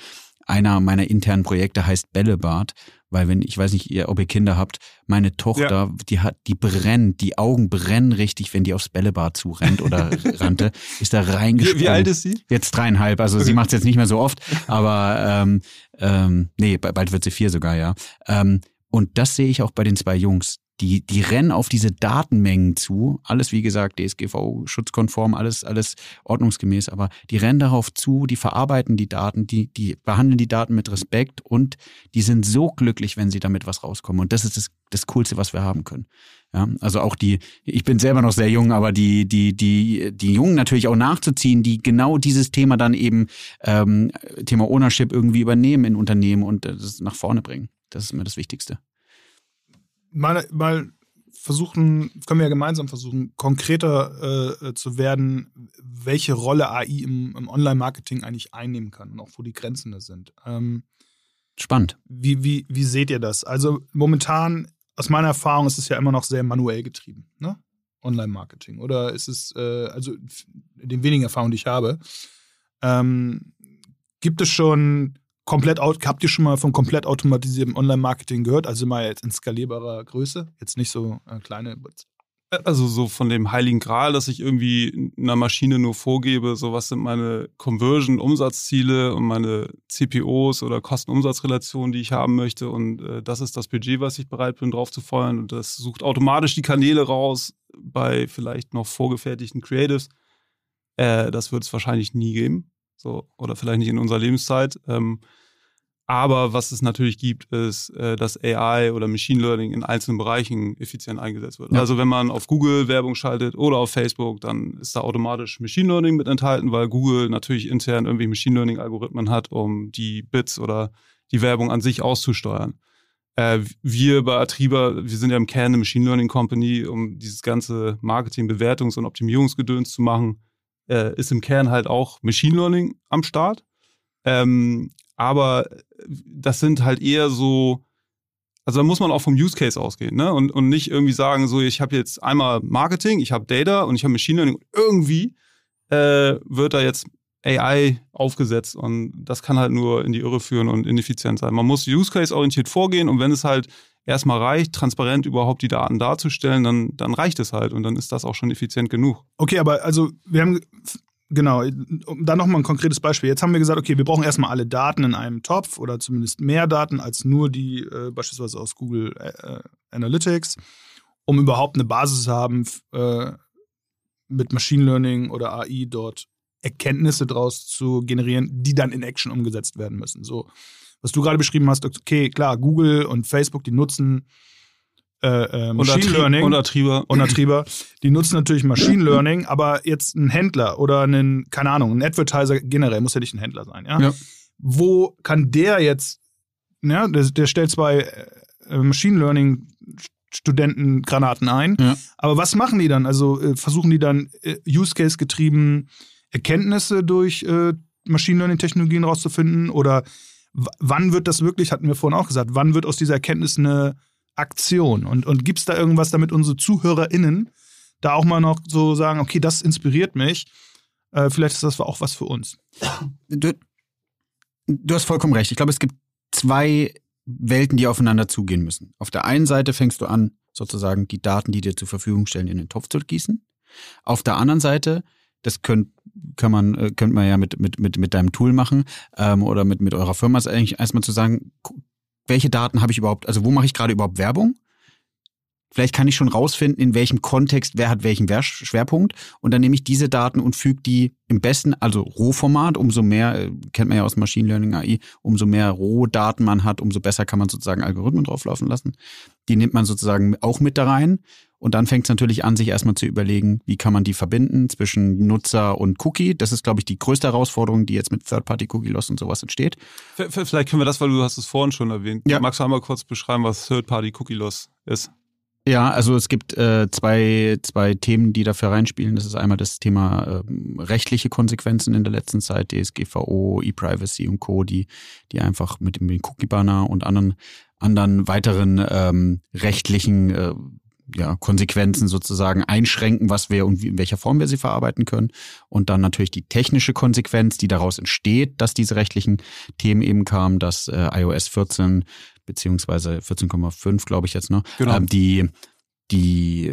Einer meiner internen Projekte heißt Bällebad, weil wenn, ich weiß nicht, ihr, ob ihr Kinder habt, meine Tochter, ja. die hat, die brennt, die Augen brennen richtig, wenn die aufs Bällebad zurennt oder rannte, ist da reingesprungen. Wie, wie alt ist sie? Jetzt dreieinhalb, also okay. sie macht es jetzt nicht mehr so oft, aber ähm, ähm, nee, bald wird sie vier sogar, ja. Ähm, und das sehe ich auch bei den zwei Jungs die, die rennen auf diese Datenmengen zu. Alles, wie gesagt, DSGV, schutzkonform, alles, alles ordnungsgemäß, aber die rennen darauf zu, die verarbeiten die Daten, die, die behandeln die Daten mit Respekt und die sind so glücklich, wenn sie damit was rauskommen. Und das ist das, das Coolste, was wir haben können. Ja, also auch die, ich bin selber noch sehr jung, aber die, die, die, die Jungen natürlich auch nachzuziehen, die genau dieses Thema dann eben, ähm, Thema Ownership irgendwie übernehmen in Unternehmen und das nach vorne bringen. Das ist mir das Wichtigste mal, mal versuchen, können wir ja gemeinsam versuchen, konkreter äh, zu werden, welche Rolle AI im, im Online-Marketing eigentlich einnehmen kann und auch wo die Grenzen da sind. Ähm, Spannend. Wie, wie, wie seht ihr das? Also momentan, aus meiner Erfahrung, ist es ja immer noch sehr manuell getrieben, ne? Online-Marketing. Oder ist es, äh, also in den wenigen Erfahrungen, die ich habe, ähm, gibt es schon komplett, habt ihr schon mal von komplett automatisiertem Online-Marketing gehört? Also mal jetzt in skalierbarer Größe, jetzt nicht so äh, kleine. Also so von dem heiligen Gral, dass ich irgendwie einer Maschine nur vorgebe, so was sind meine Conversion-Umsatzziele und meine CPOs oder Kosten-Umsatz-Relationen, die ich haben möchte und äh, das ist das Budget, was ich bereit bin, drauf zu feuern und das sucht automatisch die Kanäle raus bei vielleicht noch vorgefertigten Creatives. Äh, das wird es wahrscheinlich nie geben. So, oder vielleicht nicht in unserer Lebenszeit. Ähm, aber was es natürlich gibt, ist, äh, dass AI oder Machine Learning in einzelnen Bereichen effizient eingesetzt wird. Ja. Also wenn man auf Google Werbung schaltet oder auf Facebook, dann ist da automatisch Machine Learning mit enthalten, weil Google natürlich intern irgendwie Machine Learning Algorithmen hat, um die Bits oder die Werbung an sich auszusteuern. Äh, wir bei Atriba, wir sind ja im Kern eine Machine Learning Company, um dieses ganze Marketing, Bewertungs- und Optimierungsgedöns zu machen äh, ist im Kern halt auch Machine Learning am Start. Ähm, aber das sind halt eher so, also da muss man auch vom Use Case ausgehen, ne? Und, und nicht irgendwie sagen, so, ich habe jetzt einmal Marketing, ich habe Data und ich habe Machine Learning. Irgendwie äh, wird da jetzt AI aufgesetzt und das kann halt nur in die Irre führen und ineffizient sein. Man muss Use Case orientiert vorgehen und wenn es halt erstmal reicht, transparent überhaupt die Daten darzustellen, dann, dann reicht es halt und dann ist das auch schon effizient genug. Okay, aber also wir haben, genau, da nochmal ein konkretes Beispiel. Jetzt haben wir gesagt, okay, wir brauchen erstmal alle Daten in einem Topf oder zumindest mehr Daten als nur die äh, beispielsweise aus Google äh, Analytics, um überhaupt eine Basis zu haben, äh, mit Machine Learning oder AI dort Erkenntnisse draus zu generieren, die dann in Action umgesetzt werden müssen. So was du gerade beschrieben hast, okay, klar, Google und Facebook, die nutzen äh, äh, Machine und Learning und Atrieber, die nutzen natürlich Machine Learning, aber jetzt ein Händler oder ein, keine Ahnung, ein Advertiser generell, muss ja nicht ein Händler sein, ja? ja. Wo kann der jetzt, ja, der, der stellt zwei äh, Machine Learning Studenten Granaten ein, ja. aber was machen die dann? Also äh, versuchen die dann äh, Use Case getrieben Erkenntnisse durch äh, Machine Learning Technologien rauszufinden oder wann wird das wirklich, hatten wir vorhin auch gesagt, wann wird aus dieser Erkenntnis eine Aktion? Und, und gibt es da irgendwas, damit unsere ZuhörerInnen da auch mal noch so sagen, okay, das inspiriert mich, äh, vielleicht ist das auch was für uns? Du, du hast vollkommen recht. Ich glaube, es gibt zwei Welten, die aufeinander zugehen müssen. Auf der einen Seite fängst du an, sozusagen die Daten, die dir zur Verfügung stellen, in den Topf zu gießen. Auf der anderen Seite das könnt, kann man, äh, könnt man ja mit, mit, mit, mit deinem Tool machen ähm, oder mit, mit eurer Firma, ist eigentlich erstmal zu sagen, welche Daten habe ich überhaupt, also wo mache ich gerade überhaupt Werbung? Vielleicht kann ich schon rausfinden, in welchem Kontext, wer hat welchen Schwerpunkt. Und dann nehme ich diese Daten und füge die im besten, also Rohformat, umso mehr, äh, kennt man ja aus Machine Learning AI, umso mehr Rohdaten man hat, umso besser kann man sozusagen Algorithmen drauflaufen lassen. Die nimmt man sozusagen auch mit da rein. Und dann fängt es natürlich an, sich erstmal zu überlegen, wie kann man die verbinden zwischen Nutzer und Cookie. Das ist, glaube ich, die größte Herausforderung, die jetzt mit Third-Party-Cookie-Loss und sowas entsteht. Vielleicht können wir das, weil du hast es vorhin schon erwähnt. Ja. Magst du einmal kurz beschreiben, was Third-Party-Cookie-Loss ist? Ja, also es gibt äh, zwei, zwei Themen, die dafür reinspielen. Das ist einmal das Thema äh, rechtliche Konsequenzen in der letzten Zeit, DSGVO, E-Privacy und Co., die, die einfach mit dem Cookie-Banner und anderen, anderen weiteren ähm, rechtlichen äh, ja, Konsequenzen sozusagen einschränken, was wir und wie, in welcher Form wir sie verarbeiten können. Und dann natürlich die technische Konsequenz, die daraus entsteht, dass diese rechtlichen Themen eben kamen, dass äh, iOS 14 beziehungsweise 14,5, glaube ich jetzt, ne? Genau. Ähm, die die,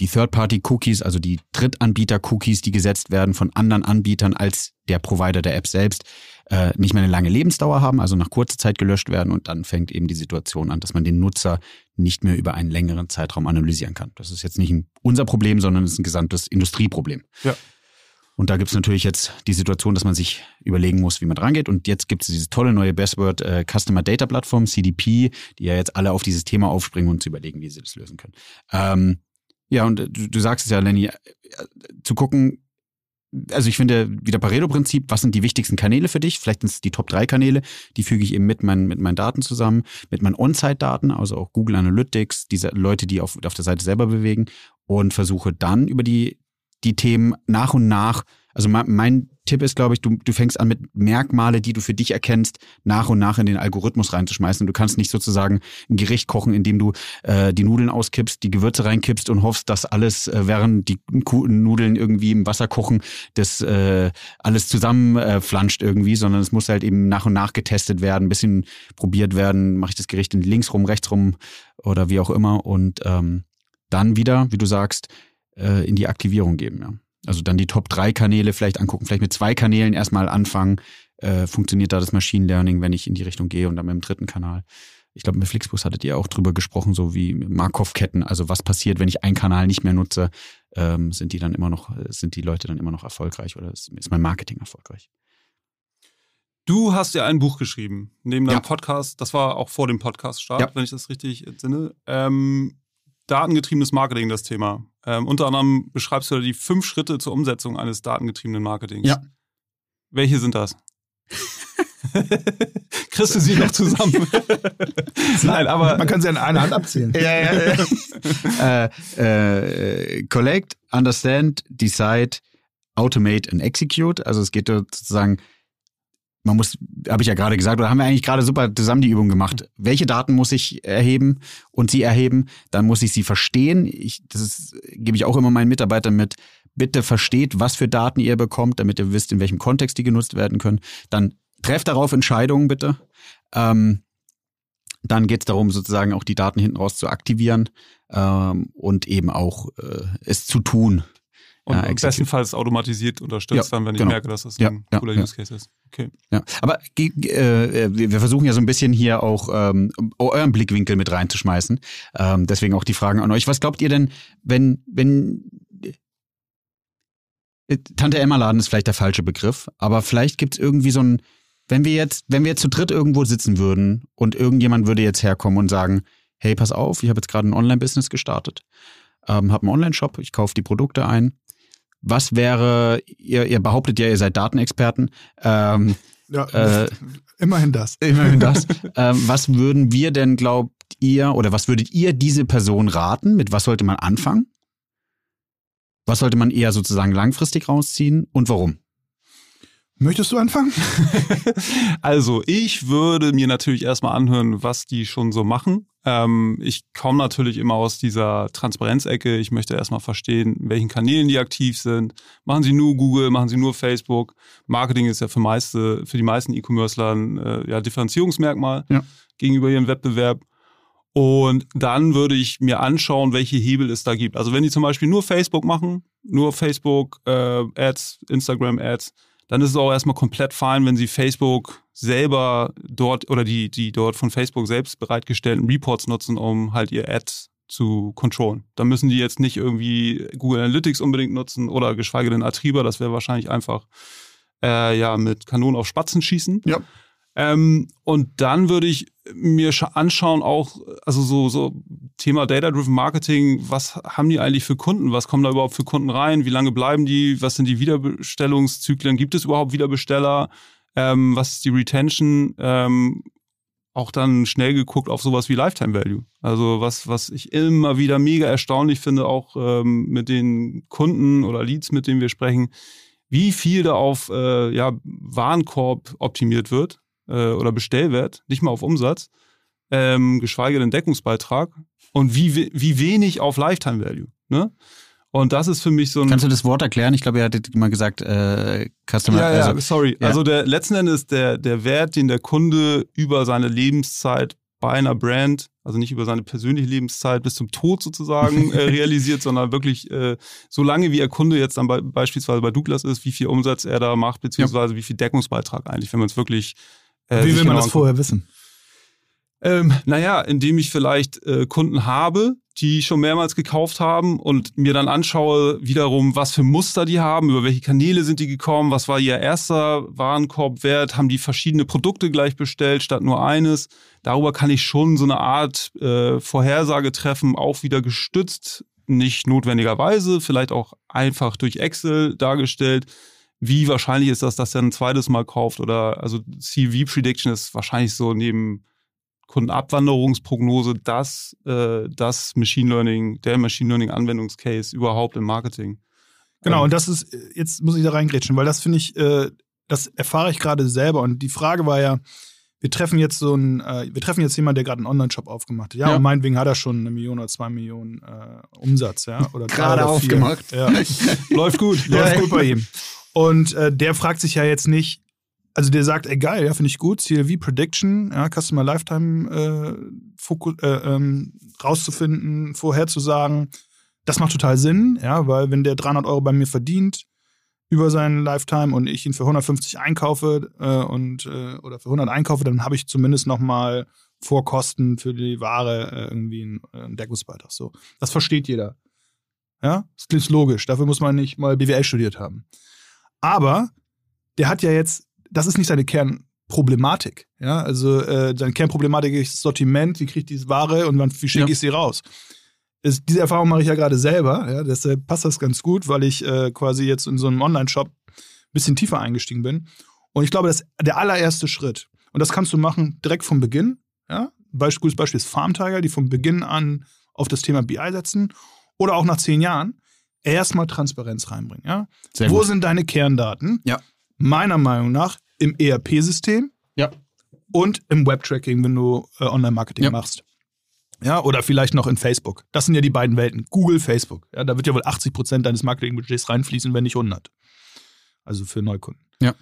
die Third-Party-Cookies, also die Drittanbieter-Cookies, die gesetzt werden von anderen Anbietern als der Provider der App selbst, äh, nicht mehr eine lange Lebensdauer haben, also nach kurzer Zeit gelöscht werden und dann fängt eben die Situation an, dass man den Nutzer nicht mehr über einen längeren Zeitraum analysieren kann. Das ist jetzt nicht unser Problem, sondern es ist ein gesamtes Industrieproblem. Ja. Und da gibt es natürlich jetzt die Situation, dass man sich überlegen muss, wie man drangeht. Und jetzt gibt es dieses tolle neue Buzzword äh, Customer Data Platform, CDP, die ja jetzt alle auf dieses Thema aufspringen und zu überlegen, wie sie das lösen können. Ähm, ja, und du, du sagst es ja, Lenny, äh, zu gucken, also ich finde wieder Pareto-Prinzip, was sind die wichtigsten Kanäle für dich? Vielleicht sind es die Top 3 Kanäle, die füge ich eben mit meinen, mit meinen Daten zusammen, mit meinen On-Site-Daten, also auch Google Analytics, diese Leute, die auf, auf der Seite selber bewegen und versuche dann über die, die Themen nach und nach. Also mein Tipp ist, glaube ich, du, du fängst an mit Merkmale, die du für dich erkennst, nach und nach in den Algorithmus reinzuschmeißen. Du kannst nicht sozusagen ein Gericht kochen, indem du äh, die Nudeln auskippst, die Gewürze reinkippst und hoffst, dass alles, äh, während die Nudeln irgendwie im Wasser kochen, das äh, alles zusammenflanscht äh, irgendwie, sondern es muss halt eben nach und nach getestet werden, bisschen probiert werden, mache ich das Gericht in links rum, rechts rum oder wie auch immer. Und ähm, dann wieder, wie du sagst, äh, in die Aktivierung geben, ja. Also dann die Top 3 Kanäle vielleicht angucken, vielleicht mit zwei Kanälen erstmal anfangen. Äh, funktioniert da das Machine Learning, wenn ich in die Richtung gehe und dann mit dem dritten Kanal. Ich glaube, mit Flixbus hattet ihr auch drüber gesprochen, so wie Markov-Ketten. Also was passiert, wenn ich einen Kanal nicht mehr nutze? Ähm, sind die dann immer noch, sind die Leute dann immer noch erfolgreich oder ist, ist mein Marketing erfolgreich? Du hast ja ein Buch geschrieben, neben deinem ja. Podcast. Das war auch vor dem Podcast-Start, ja. wenn ich das richtig entsinne. Ähm, datengetriebenes Marketing das Thema. Ähm, unter anderem beschreibst du die fünf Schritte zur Umsetzung eines datengetriebenen Marketings. Ja. Welche sind das? Kriegst du sie noch zusammen? Nein, aber. Man kann sie an einer Hand abzählen. ja, ja, ja. äh, äh, collect, understand, decide, automate and execute. Also es geht sozusagen man muss, habe ich ja gerade gesagt, oder haben wir eigentlich gerade super zusammen die Übung gemacht. Welche Daten muss ich erheben und sie erheben? Dann muss ich sie verstehen. Ich, das ist, gebe ich auch immer meinen Mitarbeitern mit. Bitte versteht, was für Daten ihr bekommt, damit ihr wisst, in welchem Kontext die genutzt werden können. Dann trefft darauf Entscheidungen, bitte. Ähm, dann geht es darum, sozusagen auch die Daten hinten raus zu aktivieren ähm, und eben auch äh, es zu tun. Und ja, bestenfalls automatisiert unterstützt ja, dann, wenn ich genau. merke, dass das ein ja, cooler Use Case ist. Okay. Ja, aber äh, wir versuchen ja so ein bisschen hier auch ähm, euren Blickwinkel mit reinzuschmeißen. Ähm, deswegen auch die Fragen an euch. Was glaubt ihr denn, wenn, wenn äh, Tante Emma Laden ist vielleicht der falsche Begriff, aber vielleicht gibt es irgendwie so ein, wenn wir jetzt, wenn wir jetzt zu dritt irgendwo sitzen würden und irgendjemand würde jetzt herkommen und sagen, hey, pass auf, ich habe jetzt gerade ein Online-Business gestartet, ähm, habe einen Online-Shop, ich kaufe die Produkte ein was wäre, ihr, ihr behauptet ja, ihr seid Datenexperten. Ähm, ja, äh, immerhin das. Immerhin das. ähm, was würden wir denn, glaubt ihr, oder was würdet ihr diese Person raten? Mit was sollte man anfangen? Was sollte man eher sozusagen langfristig rausziehen und warum? Möchtest du anfangen? also, ich würde mir natürlich erstmal anhören, was die schon so machen. Ähm, ich komme natürlich immer aus dieser Transparenzecke. Ich möchte erstmal verstehen, welchen Kanälen die aktiv sind. Machen sie nur Google, machen sie nur Facebook? Marketing ist ja für, meiste, für die meisten E-Commercer ein äh, ja, Differenzierungsmerkmal ja. gegenüber ihrem Wettbewerb. Und dann würde ich mir anschauen, welche Hebel es da gibt. Also wenn die zum Beispiel nur Facebook machen, nur Facebook äh, Ads, Instagram Ads, dann ist es auch erstmal komplett fein, wenn Sie Facebook selber dort oder die, die dort von Facebook selbst bereitgestellten Reports nutzen, um halt ihr Ad zu controllen. Da müssen die jetzt nicht irgendwie Google Analytics unbedingt nutzen oder geschweige denn Atriba, das wäre wahrscheinlich einfach äh, ja mit Kanonen auf Spatzen schießen. Ja. Ähm, und dann würde ich mir anschauen, auch, also so, so Thema Data-Driven Marketing, was haben die eigentlich für Kunden? Was kommen da überhaupt für Kunden rein? Wie lange bleiben die? Was sind die Wiederbestellungszyklen? Gibt es überhaupt Wiederbesteller? Ähm, was ist die Retention? Ähm, auch dann schnell geguckt auf sowas wie Lifetime Value. Also was, was ich immer wieder mega erstaunlich finde, auch ähm, mit den Kunden oder Leads, mit denen wir sprechen, wie viel da auf äh, ja, Warenkorb optimiert wird äh, oder Bestellwert, nicht mal auf Umsatz, ähm, geschweige denn Deckungsbeitrag und wie, wie wenig auf Lifetime Value. Ne? Und das ist für mich so ein. Kannst du das Wort erklären? Ich glaube, ihr hattet immer gesagt, äh, Customer. Ja, ja, also, sorry. Ja. Also der letzten Endes der, der Wert, den der Kunde über seine Lebenszeit bei einer Brand, also nicht über seine persönliche Lebenszeit bis zum Tod sozusagen äh, realisiert, sondern wirklich äh, so lange wie er Kunde jetzt dann bei, beispielsweise bei Douglas ist, wie viel Umsatz er da macht, beziehungsweise ja. wie viel Deckungsbeitrag eigentlich, wenn man es wirklich äh, Wie will man das vorher wissen? Ähm, naja, indem ich vielleicht äh, Kunden habe, die schon mehrmals gekauft haben und mir dann anschaue wiederum, was für Muster die haben, über welche Kanäle sind die gekommen, was war ihr erster Warenkorbwert, haben die verschiedene Produkte gleich bestellt statt nur eines. Darüber kann ich schon so eine Art äh, Vorhersage treffen, auch wieder gestützt nicht notwendigerweise, vielleicht auch einfach durch Excel dargestellt. Wie wahrscheinlich ist das, dass er ein zweites Mal kauft? Oder also CV Prediction ist wahrscheinlich so neben Kundenabwanderungsprognose das, äh, das Machine Learning, der Machine Learning Anwendungscase überhaupt im Marketing. Genau, ähm. und das ist, jetzt muss ich da reingrätschen, weil das finde ich, äh, das erfahre ich gerade selber. Und die Frage war ja, wir treffen jetzt so einen, äh, wir treffen jetzt jemanden, der gerade einen Online-Shop aufgemacht hat. Ja, ja, und meinetwegen hat er schon eine Million oder zwei Millionen äh, Umsatz, ja. Oder gerade aufgemacht. Ja. läuft gut, läuft gut bei ihm. Und äh, der fragt sich ja jetzt nicht, also der sagt, ey geil, ja, finde ich gut, CLV Prediction, ja, Customer Lifetime äh, Fokus, äh, ähm, rauszufinden, vorherzusagen, das macht total Sinn, ja, weil wenn der 300 Euro bei mir verdient über seinen Lifetime und ich ihn für 150 einkaufe äh, und äh, oder für 100 einkaufe, dann habe ich zumindest noch mal Vorkosten für die Ware äh, irgendwie einen, äh, einen Deckungsbeitrag. So, das versteht jeder. Ja, das ist logisch. Dafür muss man nicht mal BWL studiert haben. Aber der hat ja jetzt, das ist nicht seine Kernproblematik. Ja, also äh, seine Kernproblematik ist Sortiment, wie kriege ich diese Ware und wann, wie schicke ich sie raus ist, diese Erfahrung mache ich ja gerade selber. Ja, deshalb passt das ganz gut, weil ich äh, quasi jetzt in so einem Online-Shop ein bisschen tiefer eingestiegen bin. Und ich glaube, das ist der allererste Schritt. Und das kannst du machen direkt vom Beginn. Ja? Beispiel, Beispiel ist Farm Tiger, die vom Beginn an auf das Thema BI setzen. Oder auch nach zehn Jahren erstmal Transparenz reinbringen. Ja? Wo gut. sind deine Kerndaten? Ja. Meiner Meinung nach im ERP-System ja. und im Web-Tracking, wenn du äh, Online-Marketing ja. machst. Ja, oder vielleicht noch in Facebook. Das sind ja die beiden Welten. Google, Facebook. Ja, da wird ja wohl 80 Prozent deines Marketingbudgets reinfließen, wenn nicht 100. Also für Neukunden. Ja.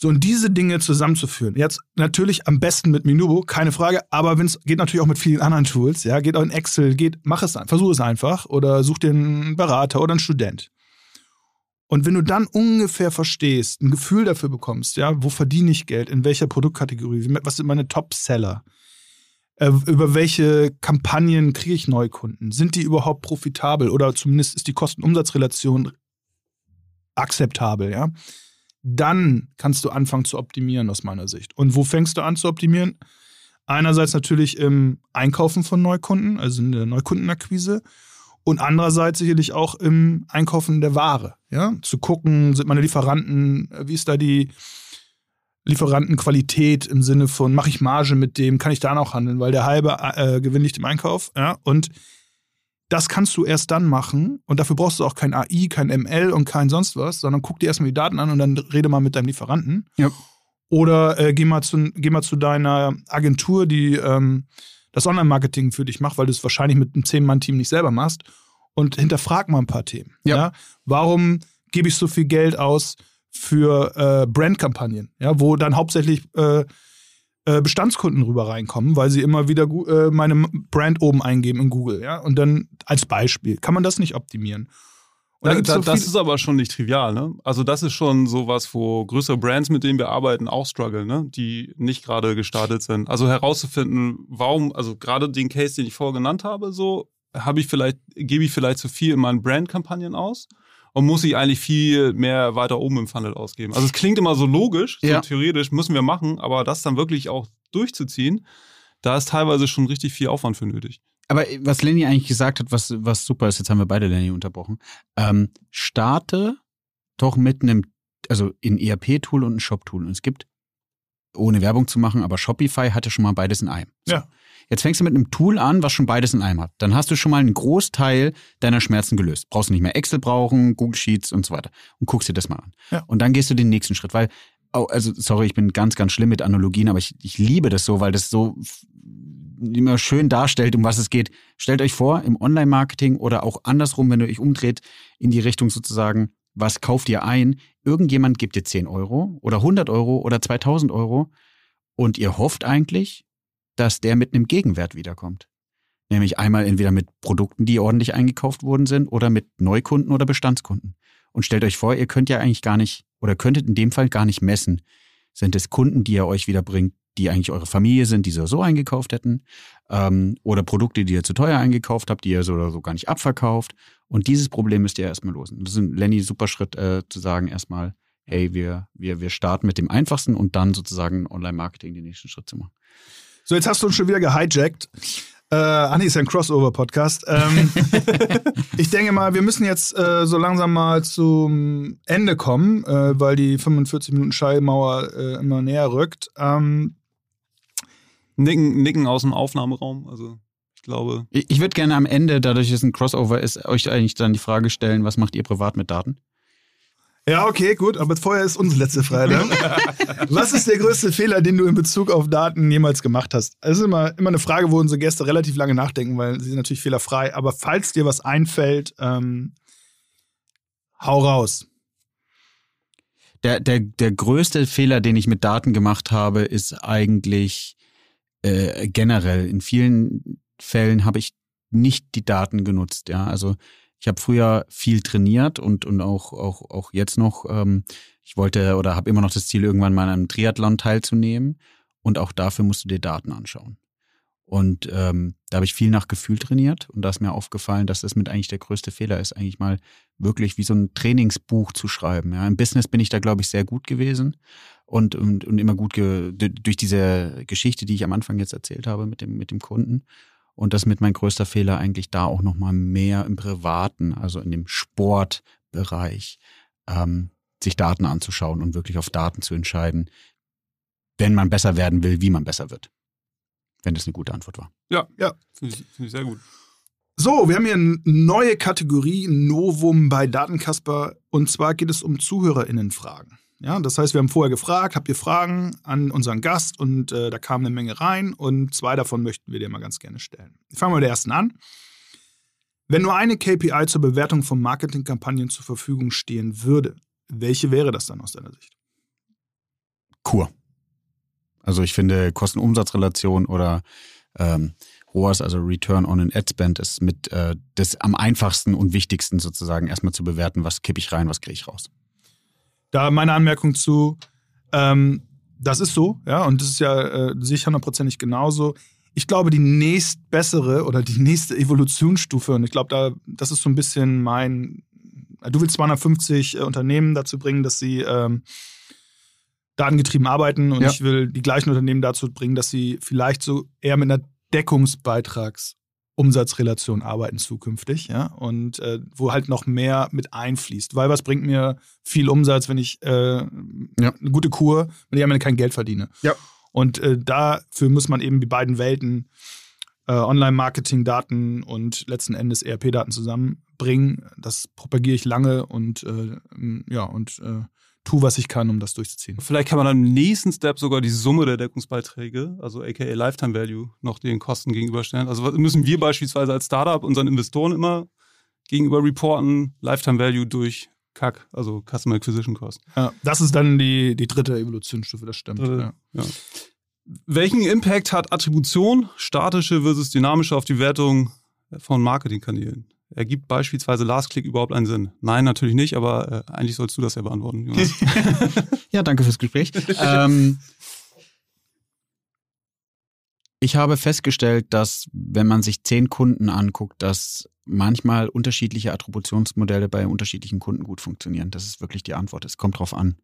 So, und diese Dinge zusammenzuführen. Jetzt natürlich am besten mit Minubo, keine Frage, aber wenn es geht natürlich auch mit vielen anderen Tools, ja, geht auch in Excel, geht, mach es, versuch es einfach oder such dir einen Berater oder einen Student. Und wenn du dann ungefähr verstehst, ein Gefühl dafür bekommst, ja, wo verdiene ich Geld, in welcher Produktkategorie, was sind meine Top-Seller, äh, über welche Kampagnen kriege ich Neukunden? Sind die überhaupt profitabel oder zumindest ist die Kosten-Umsatz-Relation akzeptabel, ja? Dann kannst du anfangen zu optimieren aus meiner Sicht. Und wo fängst du an zu optimieren? Einerseits natürlich im Einkaufen von Neukunden, also in der Neukundenakquise. Und andererseits sicherlich auch im Einkaufen der Ware. Ja? Zu gucken, sind meine Lieferanten, wie ist da die, Lieferantenqualität im Sinne von, mache ich Marge mit dem, kann ich da noch handeln, weil der halbe äh, Gewinn liegt im Einkauf. Ja? Und das kannst du erst dann machen und dafür brauchst du auch kein AI, kein ML und kein sonst was, sondern guck dir erstmal die Daten an und dann rede mal mit deinem Lieferanten. Ja. Oder äh, geh, mal zu, geh mal zu deiner Agentur, die ähm, das Online-Marketing für dich macht, weil du es wahrscheinlich mit einem Zehn-Mann-Team nicht selber machst und hinterfrag mal ein paar Themen. Ja. ja? Warum gebe ich so viel Geld aus für äh, Brandkampagnen, ja, wo dann hauptsächlich äh, äh, Bestandskunden rüber reinkommen, weil sie immer wieder äh, meine Brand oben eingeben in Google, ja. Und dann als Beispiel kann man das nicht optimieren. Da, da, so das ist aber schon nicht trivial, ne? Also das ist schon sowas, wo größere Brands, mit denen wir arbeiten, auch strugglen, ne? Die nicht gerade gestartet sind. Also herauszufinden, warum, also gerade den Case, den ich vorher genannt habe, so habe ich vielleicht, gebe ich vielleicht zu viel in meinen Brandkampagnen aus und muss ich eigentlich viel mehr weiter oben im Funnel ausgeben. Also es klingt immer so logisch, so ja. theoretisch müssen wir machen, aber das dann wirklich auch durchzuziehen, da ist teilweise schon richtig viel Aufwand für nötig. Aber was Lenny eigentlich gesagt hat, was, was super ist, jetzt haben wir beide Lenny unterbrochen, ähm, starte doch mit einem, also ein ERP-Tool und ein Shop-Tool. Und es gibt, ohne Werbung zu machen, aber Shopify hatte schon mal beides in einem. So. Ja. Jetzt fängst du mit einem Tool an, was schon beides in einem hat. Dann hast du schon mal einen Großteil deiner Schmerzen gelöst. Brauchst du nicht mehr Excel brauchen, Google Sheets und so weiter. Und guckst dir das mal an. Ja. Und dann gehst du den nächsten Schritt, weil, oh, also sorry, ich bin ganz, ganz schlimm mit Analogien, aber ich, ich liebe das so, weil das so immer schön darstellt, um was es geht. Stellt euch vor, im Online-Marketing oder auch andersrum, wenn ihr euch umdreht, in die Richtung sozusagen, was kauft ihr ein? Irgendjemand gibt dir 10 Euro oder 100 Euro oder 2000 Euro und ihr hofft eigentlich, dass der mit einem Gegenwert wiederkommt. Nämlich einmal entweder mit Produkten, die ordentlich eingekauft worden sind, oder mit Neukunden oder Bestandskunden. Und stellt euch vor, ihr könnt ja eigentlich gar nicht, oder könntet in dem Fall gar nicht messen. Sind es Kunden, die ihr euch wieder bringt, die eigentlich eure Familie sind, die ihr so eingekauft hätten, ähm, oder Produkte, die ihr zu teuer eingekauft habt, die ihr so oder so gar nicht abverkauft. Und dieses Problem müsst ihr erstmal losen. Das ist ein Lenny super Schritt äh, zu sagen erstmal, hey, wir, wir, wir starten mit dem einfachsten und dann sozusagen Online-Marketing den nächsten Schritt zu machen. So, jetzt hast du uns schon wieder gehijackt. Äh, ah nee, ist ja ein Crossover-Podcast. Ähm, ich denke mal, wir müssen jetzt äh, so langsam mal zum Ende kommen, äh, weil die 45 Minuten Schallmauer äh, immer näher rückt. Ähm, nicken, nicken aus dem Aufnahmeraum, also ich glaube. Ich, ich würde gerne am Ende, dadurch, dass es ein Crossover ist, euch eigentlich dann die Frage stellen, was macht ihr privat mit Daten? Ja, okay, gut, aber vorher ist unsere letzte Frage. Was ist der größte Fehler, den du in Bezug auf Daten jemals gemacht hast? Das ist immer, immer eine Frage, wo unsere Gäste relativ lange nachdenken, weil sie sind natürlich fehlerfrei. Aber falls dir was einfällt, ähm, hau raus. Der, der, der größte Fehler, den ich mit Daten gemacht habe, ist eigentlich äh, generell. In vielen Fällen habe ich nicht die Daten genutzt. Ja, also ich habe früher viel trainiert und, und auch, auch, auch jetzt noch. Ähm, ich wollte oder habe immer noch das Ziel, irgendwann mal an einem Triathlon teilzunehmen. Und auch dafür musst du dir Daten anschauen. Und ähm, da habe ich viel nach Gefühl trainiert und da ist mir aufgefallen, dass das mit eigentlich der größte Fehler ist, eigentlich mal wirklich wie so ein Trainingsbuch zu schreiben. Ja, Im Business bin ich da, glaube ich, sehr gut gewesen und, und, und immer gut ge durch diese Geschichte, die ich am Anfang jetzt erzählt habe mit dem, mit dem Kunden. Und das mit mein größter Fehler eigentlich da auch nochmal mehr im Privaten, also in dem Sportbereich, ähm, sich Daten anzuschauen und wirklich auf Daten zu entscheiden, wenn man besser werden will, wie man besser wird. Wenn das eine gute Antwort war. Ja, ja. Finde ich, find ich sehr gut. So, wir haben hier eine neue Kategorie, Novum bei Datenkasper. Und zwar geht es um ZuhörerInnenfragen. Ja, das heißt, wir haben vorher gefragt, habt ihr Fragen an unseren Gast und äh, da kam eine Menge rein und zwei davon möchten wir dir mal ganz gerne stellen. Fangen wir mit der ersten an. Wenn nur eine KPI zur Bewertung von Marketingkampagnen zur Verfügung stehen würde, welche wäre das dann aus deiner Sicht? Kur. Also ich finde Kosten-Umsatz-Relation oder ähm, ROAS, also Return on an Ad Spend, ist mit äh, das am einfachsten und wichtigsten sozusagen erstmal zu bewerten, was kippe ich rein, was kriege ich raus. Da meine Anmerkung zu, ähm, das ist so, ja, und das ist ja äh, sicher hundertprozentig genauso. Ich glaube, die nächstbessere oder die nächste Evolutionsstufe, und ich glaube, da, das ist so ein bisschen mein, du willst 250 äh, Unternehmen dazu bringen, dass sie ähm, datengetrieben arbeiten und ja. ich will die gleichen Unternehmen dazu bringen, dass sie vielleicht so eher mit einer Deckungsbeitrags- Umsatzrelation arbeiten zukünftig, ja, und äh, wo halt noch mehr mit einfließt. Weil was bringt mir viel Umsatz, wenn ich äh, ja. eine gute Kur, wenn ich am Ende kein Geld verdiene. Ja. Und äh, dafür muss man eben die beiden Welten äh, Online-Marketing-Daten und letzten Endes ERP-Daten zusammenbringen. Das propagiere ich lange und äh, ja, und äh, tue, was ich kann, um das durchzuziehen. Vielleicht kann man dann im nächsten Step sogar die Summe der Deckungsbeiträge, also aka Lifetime Value, noch den Kosten gegenüberstellen. Also müssen wir beispielsweise als Startup unseren Investoren immer gegenüber reporten, Lifetime Value durch CAC, also Customer Acquisition Cost. Ja, das ist dann die, die dritte Evolutionsstufe, das stimmt. Dritte, ja. Ja. Welchen Impact hat Attribution, statische versus dynamische, auf die Wertung von Marketingkanälen? Ergibt beispielsweise Last Click überhaupt einen Sinn? Nein, natürlich nicht, aber äh, eigentlich sollst du das ja beantworten, Jonas. ja, danke fürs Gespräch. ähm, ich habe festgestellt, dass wenn man sich zehn Kunden anguckt, dass manchmal unterschiedliche Attributionsmodelle bei unterschiedlichen Kunden gut funktionieren. Das ist wirklich die Antwort. Es kommt drauf an.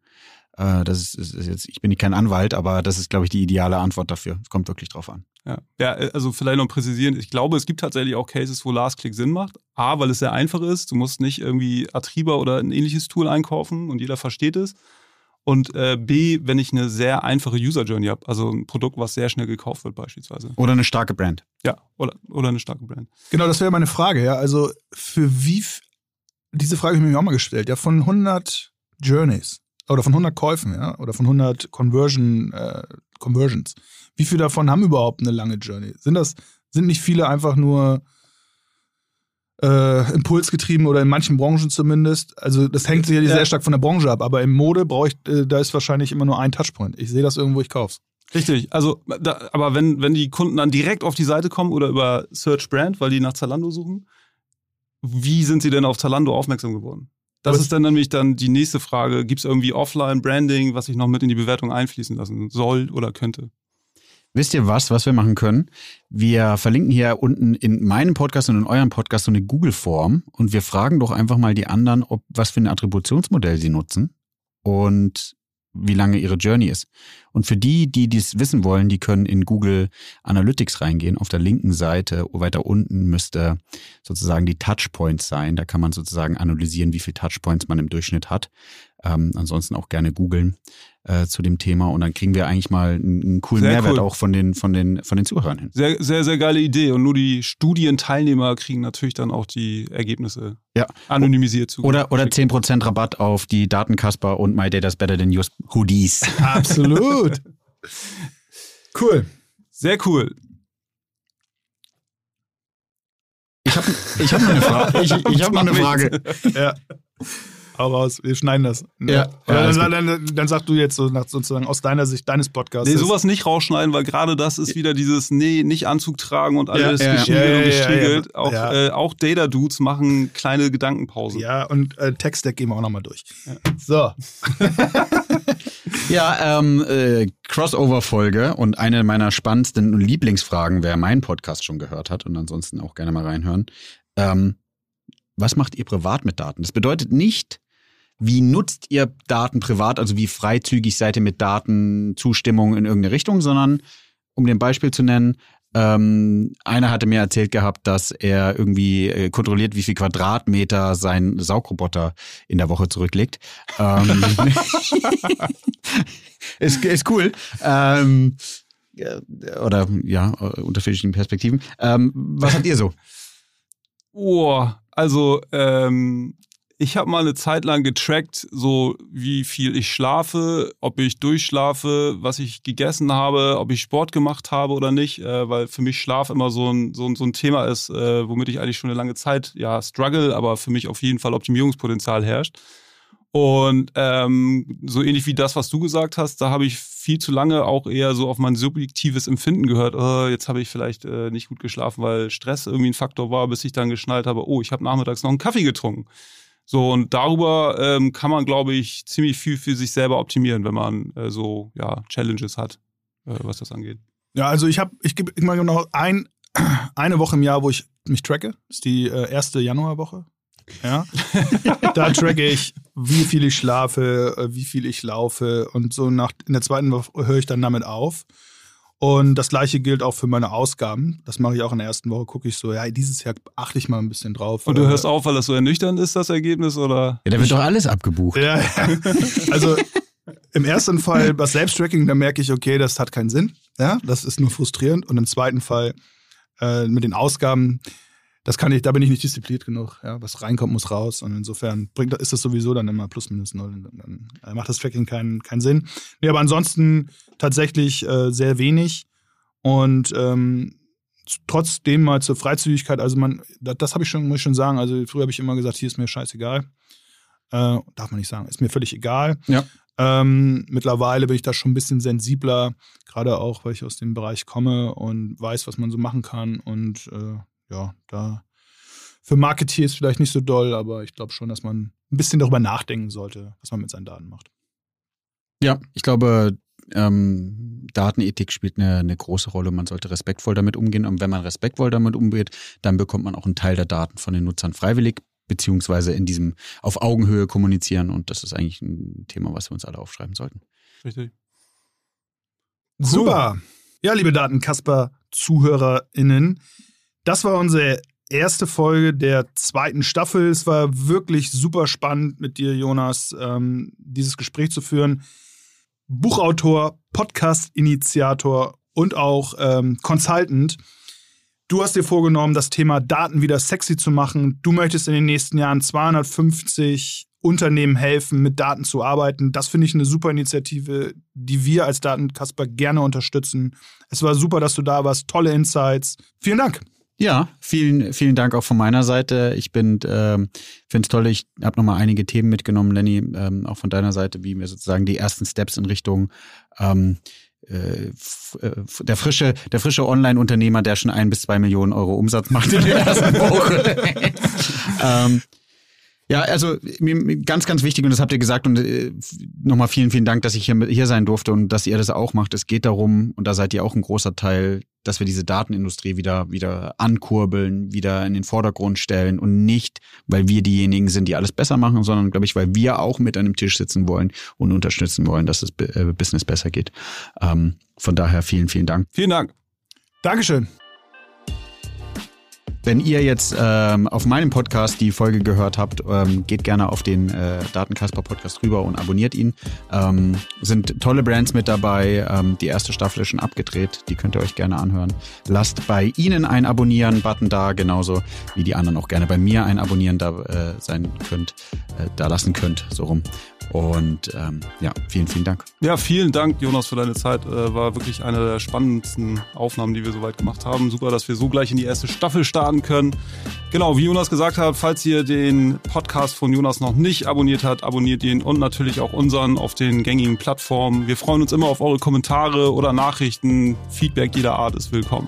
Äh, das ist, ist jetzt, ich bin kein Anwalt, aber das ist, glaube ich, die ideale Antwort dafür. Es kommt wirklich drauf an. Ja. ja, also vielleicht noch präzisieren. Ich glaube, es gibt tatsächlich auch Cases, wo Last Click Sinn macht. A, weil es sehr einfach ist. Du musst nicht irgendwie Atriba oder ein ähnliches Tool einkaufen und jeder versteht es. Und äh, B, wenn ich eine sehr einfache User Journey habe, also ein Produkt, was sehr schnell gekauft wird beispielsweise. Oder eine starke Brand. Ja, oder, oder eine starke Brand. Genau, das wäre meine Frage. Ja, also für wie, diese Frage habe ich mir auch mal gestellt. Ja, von 100 Journeys oder von 100 Käufen, ja, oder von 100 Conversion, äh, Conversions. Wie viele davon haben überhaupt eine lange Journey? Sind das, sind nicht viele einfach nur äh, impulsgetrieben oder in manchen Branchen zumindest? Also das hängt sicherlich ja. sehr stark von der Branche ab, aber im Mode brauche ich, äh, da ist wahrscheinlich immer nur ein Touchpoint. Ich sehe das irgendwo, ich kauf's. Richtig, also da, aber wenn, wenn die Kunden dann direkt auf die Seite kommen oder über Search Brand, weil die nach Zalando suchen, wie sind sie denn auf Zalando aufmerksam geworden? Das ist dann nämlich dann die nächste Frage. Gibt es irgendwie Offline-Branding, was ich noch mit in die Bewertung einfließen lassen soll oder könnte? Wisst ihr was, was wir machen können? Wir verlinken hier unten in meinem Podcast und in eurem Podcast so eine Google-Form und wir fragen doch einfach mal die anderen, ob was für ein Attributionsmodell sie nutzen und wie lange ihre Journey ist. Und für die, die dies wissen wollen, die können in Google Analytics reingehen. Auf der linken Seite, weiter unten, müsste sozusagen die Touchpoints sein. Da kann man sozusagen analysieren, wie viele Touchpoints man im Durchschnitt hat. Ähm, ansonsten auch gerne googeln äh, zu dem Thema und dann kriegen wir eigentlich mal einen, einen coolen sehr Mehrwert cool. auch von den, von, den, von den Zuhörern hin. Sehr, sehr, sehr geile Idee. Und nur die Studienteilnehmer kriegen natürlich dann auch die Ergebnisse ja. anonymisiert zu. Oder, oder 10% Rabatt auf die Datenkasper und My Data's Better Than Yours Hoodies. Absolut. cool. Sehr cool. Ich habe ich hab noch eine Frage. Ich, ich habe noch eine Frage. ja. Hau raus, wir schneiden das. Ja. ja dann, dann, dann, dann sagst du jetzt so nach, sozusagen aus deiner Sicht deines Podcasts. Nee, sowas nicht rausschneiden, weil gerade das ist wieder dieses, nee, nicht Anzug tragen und alles ja, geschrieben ja, und gestriegelt. Auch, äh, auch Data-Dudes machen kleine Gedankenpausen. Ja, und äh, Text-Deck gehen wir auch nochmal durch. So. ja, ähm, äh, Crossover-Folge und eine meiner spannendsten Lieblingsfragen, wer meinen Podcast schon gehört hat und ansonsten auch gerne mal reinhören. Ähm, was macht ihr privat mit Daten? Das bedeutet nicht, wie nutzt ihr Daten privat, also wie freizügig seid ihr mit Datenzustimmung in irgendeine Richtung, sondern um den Beispiel zu nennen, ähm, einer hatte mir erzählt gehabt, dass er irgendwie äh, kontrolliert, wie viel Quadratmeter sein Saugroboter in der Woche zurücklegt. Ähm, ist, ist cool. Ähm, oder ja, unterschiedlichen Perspektiven. Ähm, was habt ihr so? Oh, also ähm, ich habe mal eine Zeit lang getrackt, so wie viel ich schlafe, ob ich durchschlafe, was ich gegessen habe, ob ich Sport gemacht habe oder nicht, äh, weil für mich Schlaf immer so ein, so ein, so ein Thema ist, äh, womit ich eigentlich schon eine lange Zeit ja struggle, aber für mich auf jeden Fall Optimierungspotenzial herrscht. Und ähm, so ähnlich wie das, was du gesagt hast, da habe ich viel zu lange auch eher so auf mein subjektives Empfinden gehört. Oh, jetzt habe ich vielleicht äh, nicht gut geschlafen, weil Stress irgendwie ein Faktor war, bis ich dann geschnallt habe, oh, ich habe nachmittags noch einen Kaffee getrunken. So, und darüber ähm, kann man, glaube ich, ziemlich viel für sich selber optimieren, wenn man äh, so ja, Challenges hat, äh, was das angeht. Ja, also ich habe, ich gebe immer genau ein, eine Woche im Jahr, wo ich mich tracke. Das ist die äh, erste Januarwoche. Ja. da tracke ich, wie viel ich schlafe, äh, wie viel ich laufe und so nach in der zweiten Woche höre ich dann damit auf. Und das gleiche gilt auch für meine Ausgaben. Das mache ich auch in der ersten Woche. Gucke ich so, ja, dieses Jahr achte ich mal ein bisschen drauf. Und du hörst auf, weil das so ernüchternd ist, das Ergebnis, oder? Ja, da wird doch alles abgebucht. Ja, also im ersten Fall bei Selbsttracking, da merke ich, okay, das hat keinen Sinn. Ja, das ist nur frustrierend. Und im zweiten Fall äh, mit den Ausgaben, das kann ich, da bin ich nicht diszipliniert genug. Ja, was reinkommt, muss raus. Und insofern bringt, ist das sowieso dann immer plus minus null. Dann, dann macht das Tracking keinen, keinen Sinn. Nee, aber ansonsten tatsächlich äh, sehr wenig. Und ähm, trotzdem mal zur Freizügigkeit, also man, das, das habe ich schon, muss ich schon sagen. Also früher habe ich immer gesagt, hier ist mir scheißegal. Äh, darf man nicht sagen, ist mir völlig egal. Ja. Ähm, mittlerweile bin ich da schon ein bisschen sensibler, gerade auch, weil ich aus dem Bereich komme und weiß, was man so machen kann. Und äh, ja, da für Marketeers vielleicht nicht so doll, aber ich glaube schon, dass man ein bisschen darüber nachdenken sollte, was man mit seinen Daten macht. Ja, ich glaube, ähm, Datenethik spielt eine, eine große Rolle. Man sollte respektvoll damit umgehen. Und wenn man respektvoll damit umgeht, dann bekommt man auch einen Teil der Daten von den Nutzern freiwillig, beziehungsweise in diesem auf Augenhöhe kommunizieren. Und das ist eigentlich ein Thema, was wir uns alle aufschreiben sollten. Richtig. Cool. Super. Ja, liebe Datenkasper-ZuhörerInnen, das war unsere erste Folge der zweiten Staffel. Es war wirklich super spannend mit dir, Jonas, ähm, dieses Gespräch zu führen. Buchautor, Podcast-Initiator und auch ähm, Consultant. Du hast dir vorgenommen, das Thema Daten wieder sexy zu machen. Du möchtest in den nächsten Jahren 250 Unternehmen helfen, mit Daten zu arbeiten. Das finde ich eine super Initiative, die wir als Datenkasper gerne unterstützen. Es war super, dass du da warst. Tolle Insights. Vielen Dank. Ja, vielen, vielen Dank auch von meiner Seite. Ich bin, ähm, finde es toll, ich habe nochmal einige Themen mitgenommen, Lenny, ähm, auch von deiner Seite, wie wir sozusagen die ersten Steps in Richtung ähm, äh, äh der frische, der frische Online-Unternehmer, der schon ein bis zwei Millionen Euro Umsatz macht in der ersten Woche. ähm, Ja, also ganz, ganz wichtig, und das habt ihr gesagt, und äh, nochmal vielen, vielen Dank, dass ich hier, hier sein durfte und dass ihr das auch macht. Es geht darum, und da seid ihr auch ein großer Teil, dass wir diese Datenindustrie wieder, wieder ankurbeln, wieder in den Vordergrund stellen und nicht, weil wir diejenigen sind, die alles besser machen, sondern, glaube ich, weil wir auch mit an dem Tisch sitzen wollen und unterstützen wollen, dass das äh, Business besser geht. Ähm, von daher vielen, vielen Dank. Vielen Dank. Dankeschön. Wenn ihr jetzt ähm, auf meinem Podcast die Folge gehört habt, ähm, geht gerne auf den äh, Datenkasper Podcast rüber und abonniert ihn. Ähm, sind tolle Brands mit dabei. Ähm, die erste Staffel ist schon abgedreht. Die könnt ihr euch gerne anhören. Lasst bei Ihnen ein Abonnieren-Button da, genauso wie die anderen auch gerne bei mir ein Abonnieren da äh, sein könnt, äh, da lassen könnt, so rum. Und ähm, ja, vielen, vielen Dank. Ja, vielen Dank, Jonas, für deine Zeit. Äh, war wirklich eine der spannendsten Aufnahmen, die wir soweit gemacht haben. Super, dass wir so gleich in die erste Staffel starten können. Genau, wie Jonas gesagt hat, falls ihr den Podcast von Jonas noch nicht abonniert habt, abonniert ihn und natürlich auch unseren auf den gängigen Plattformen. Wir freuen uns immer auf eure Kommentare oder Nachrichten. Feedback jeder Art ist willkommen.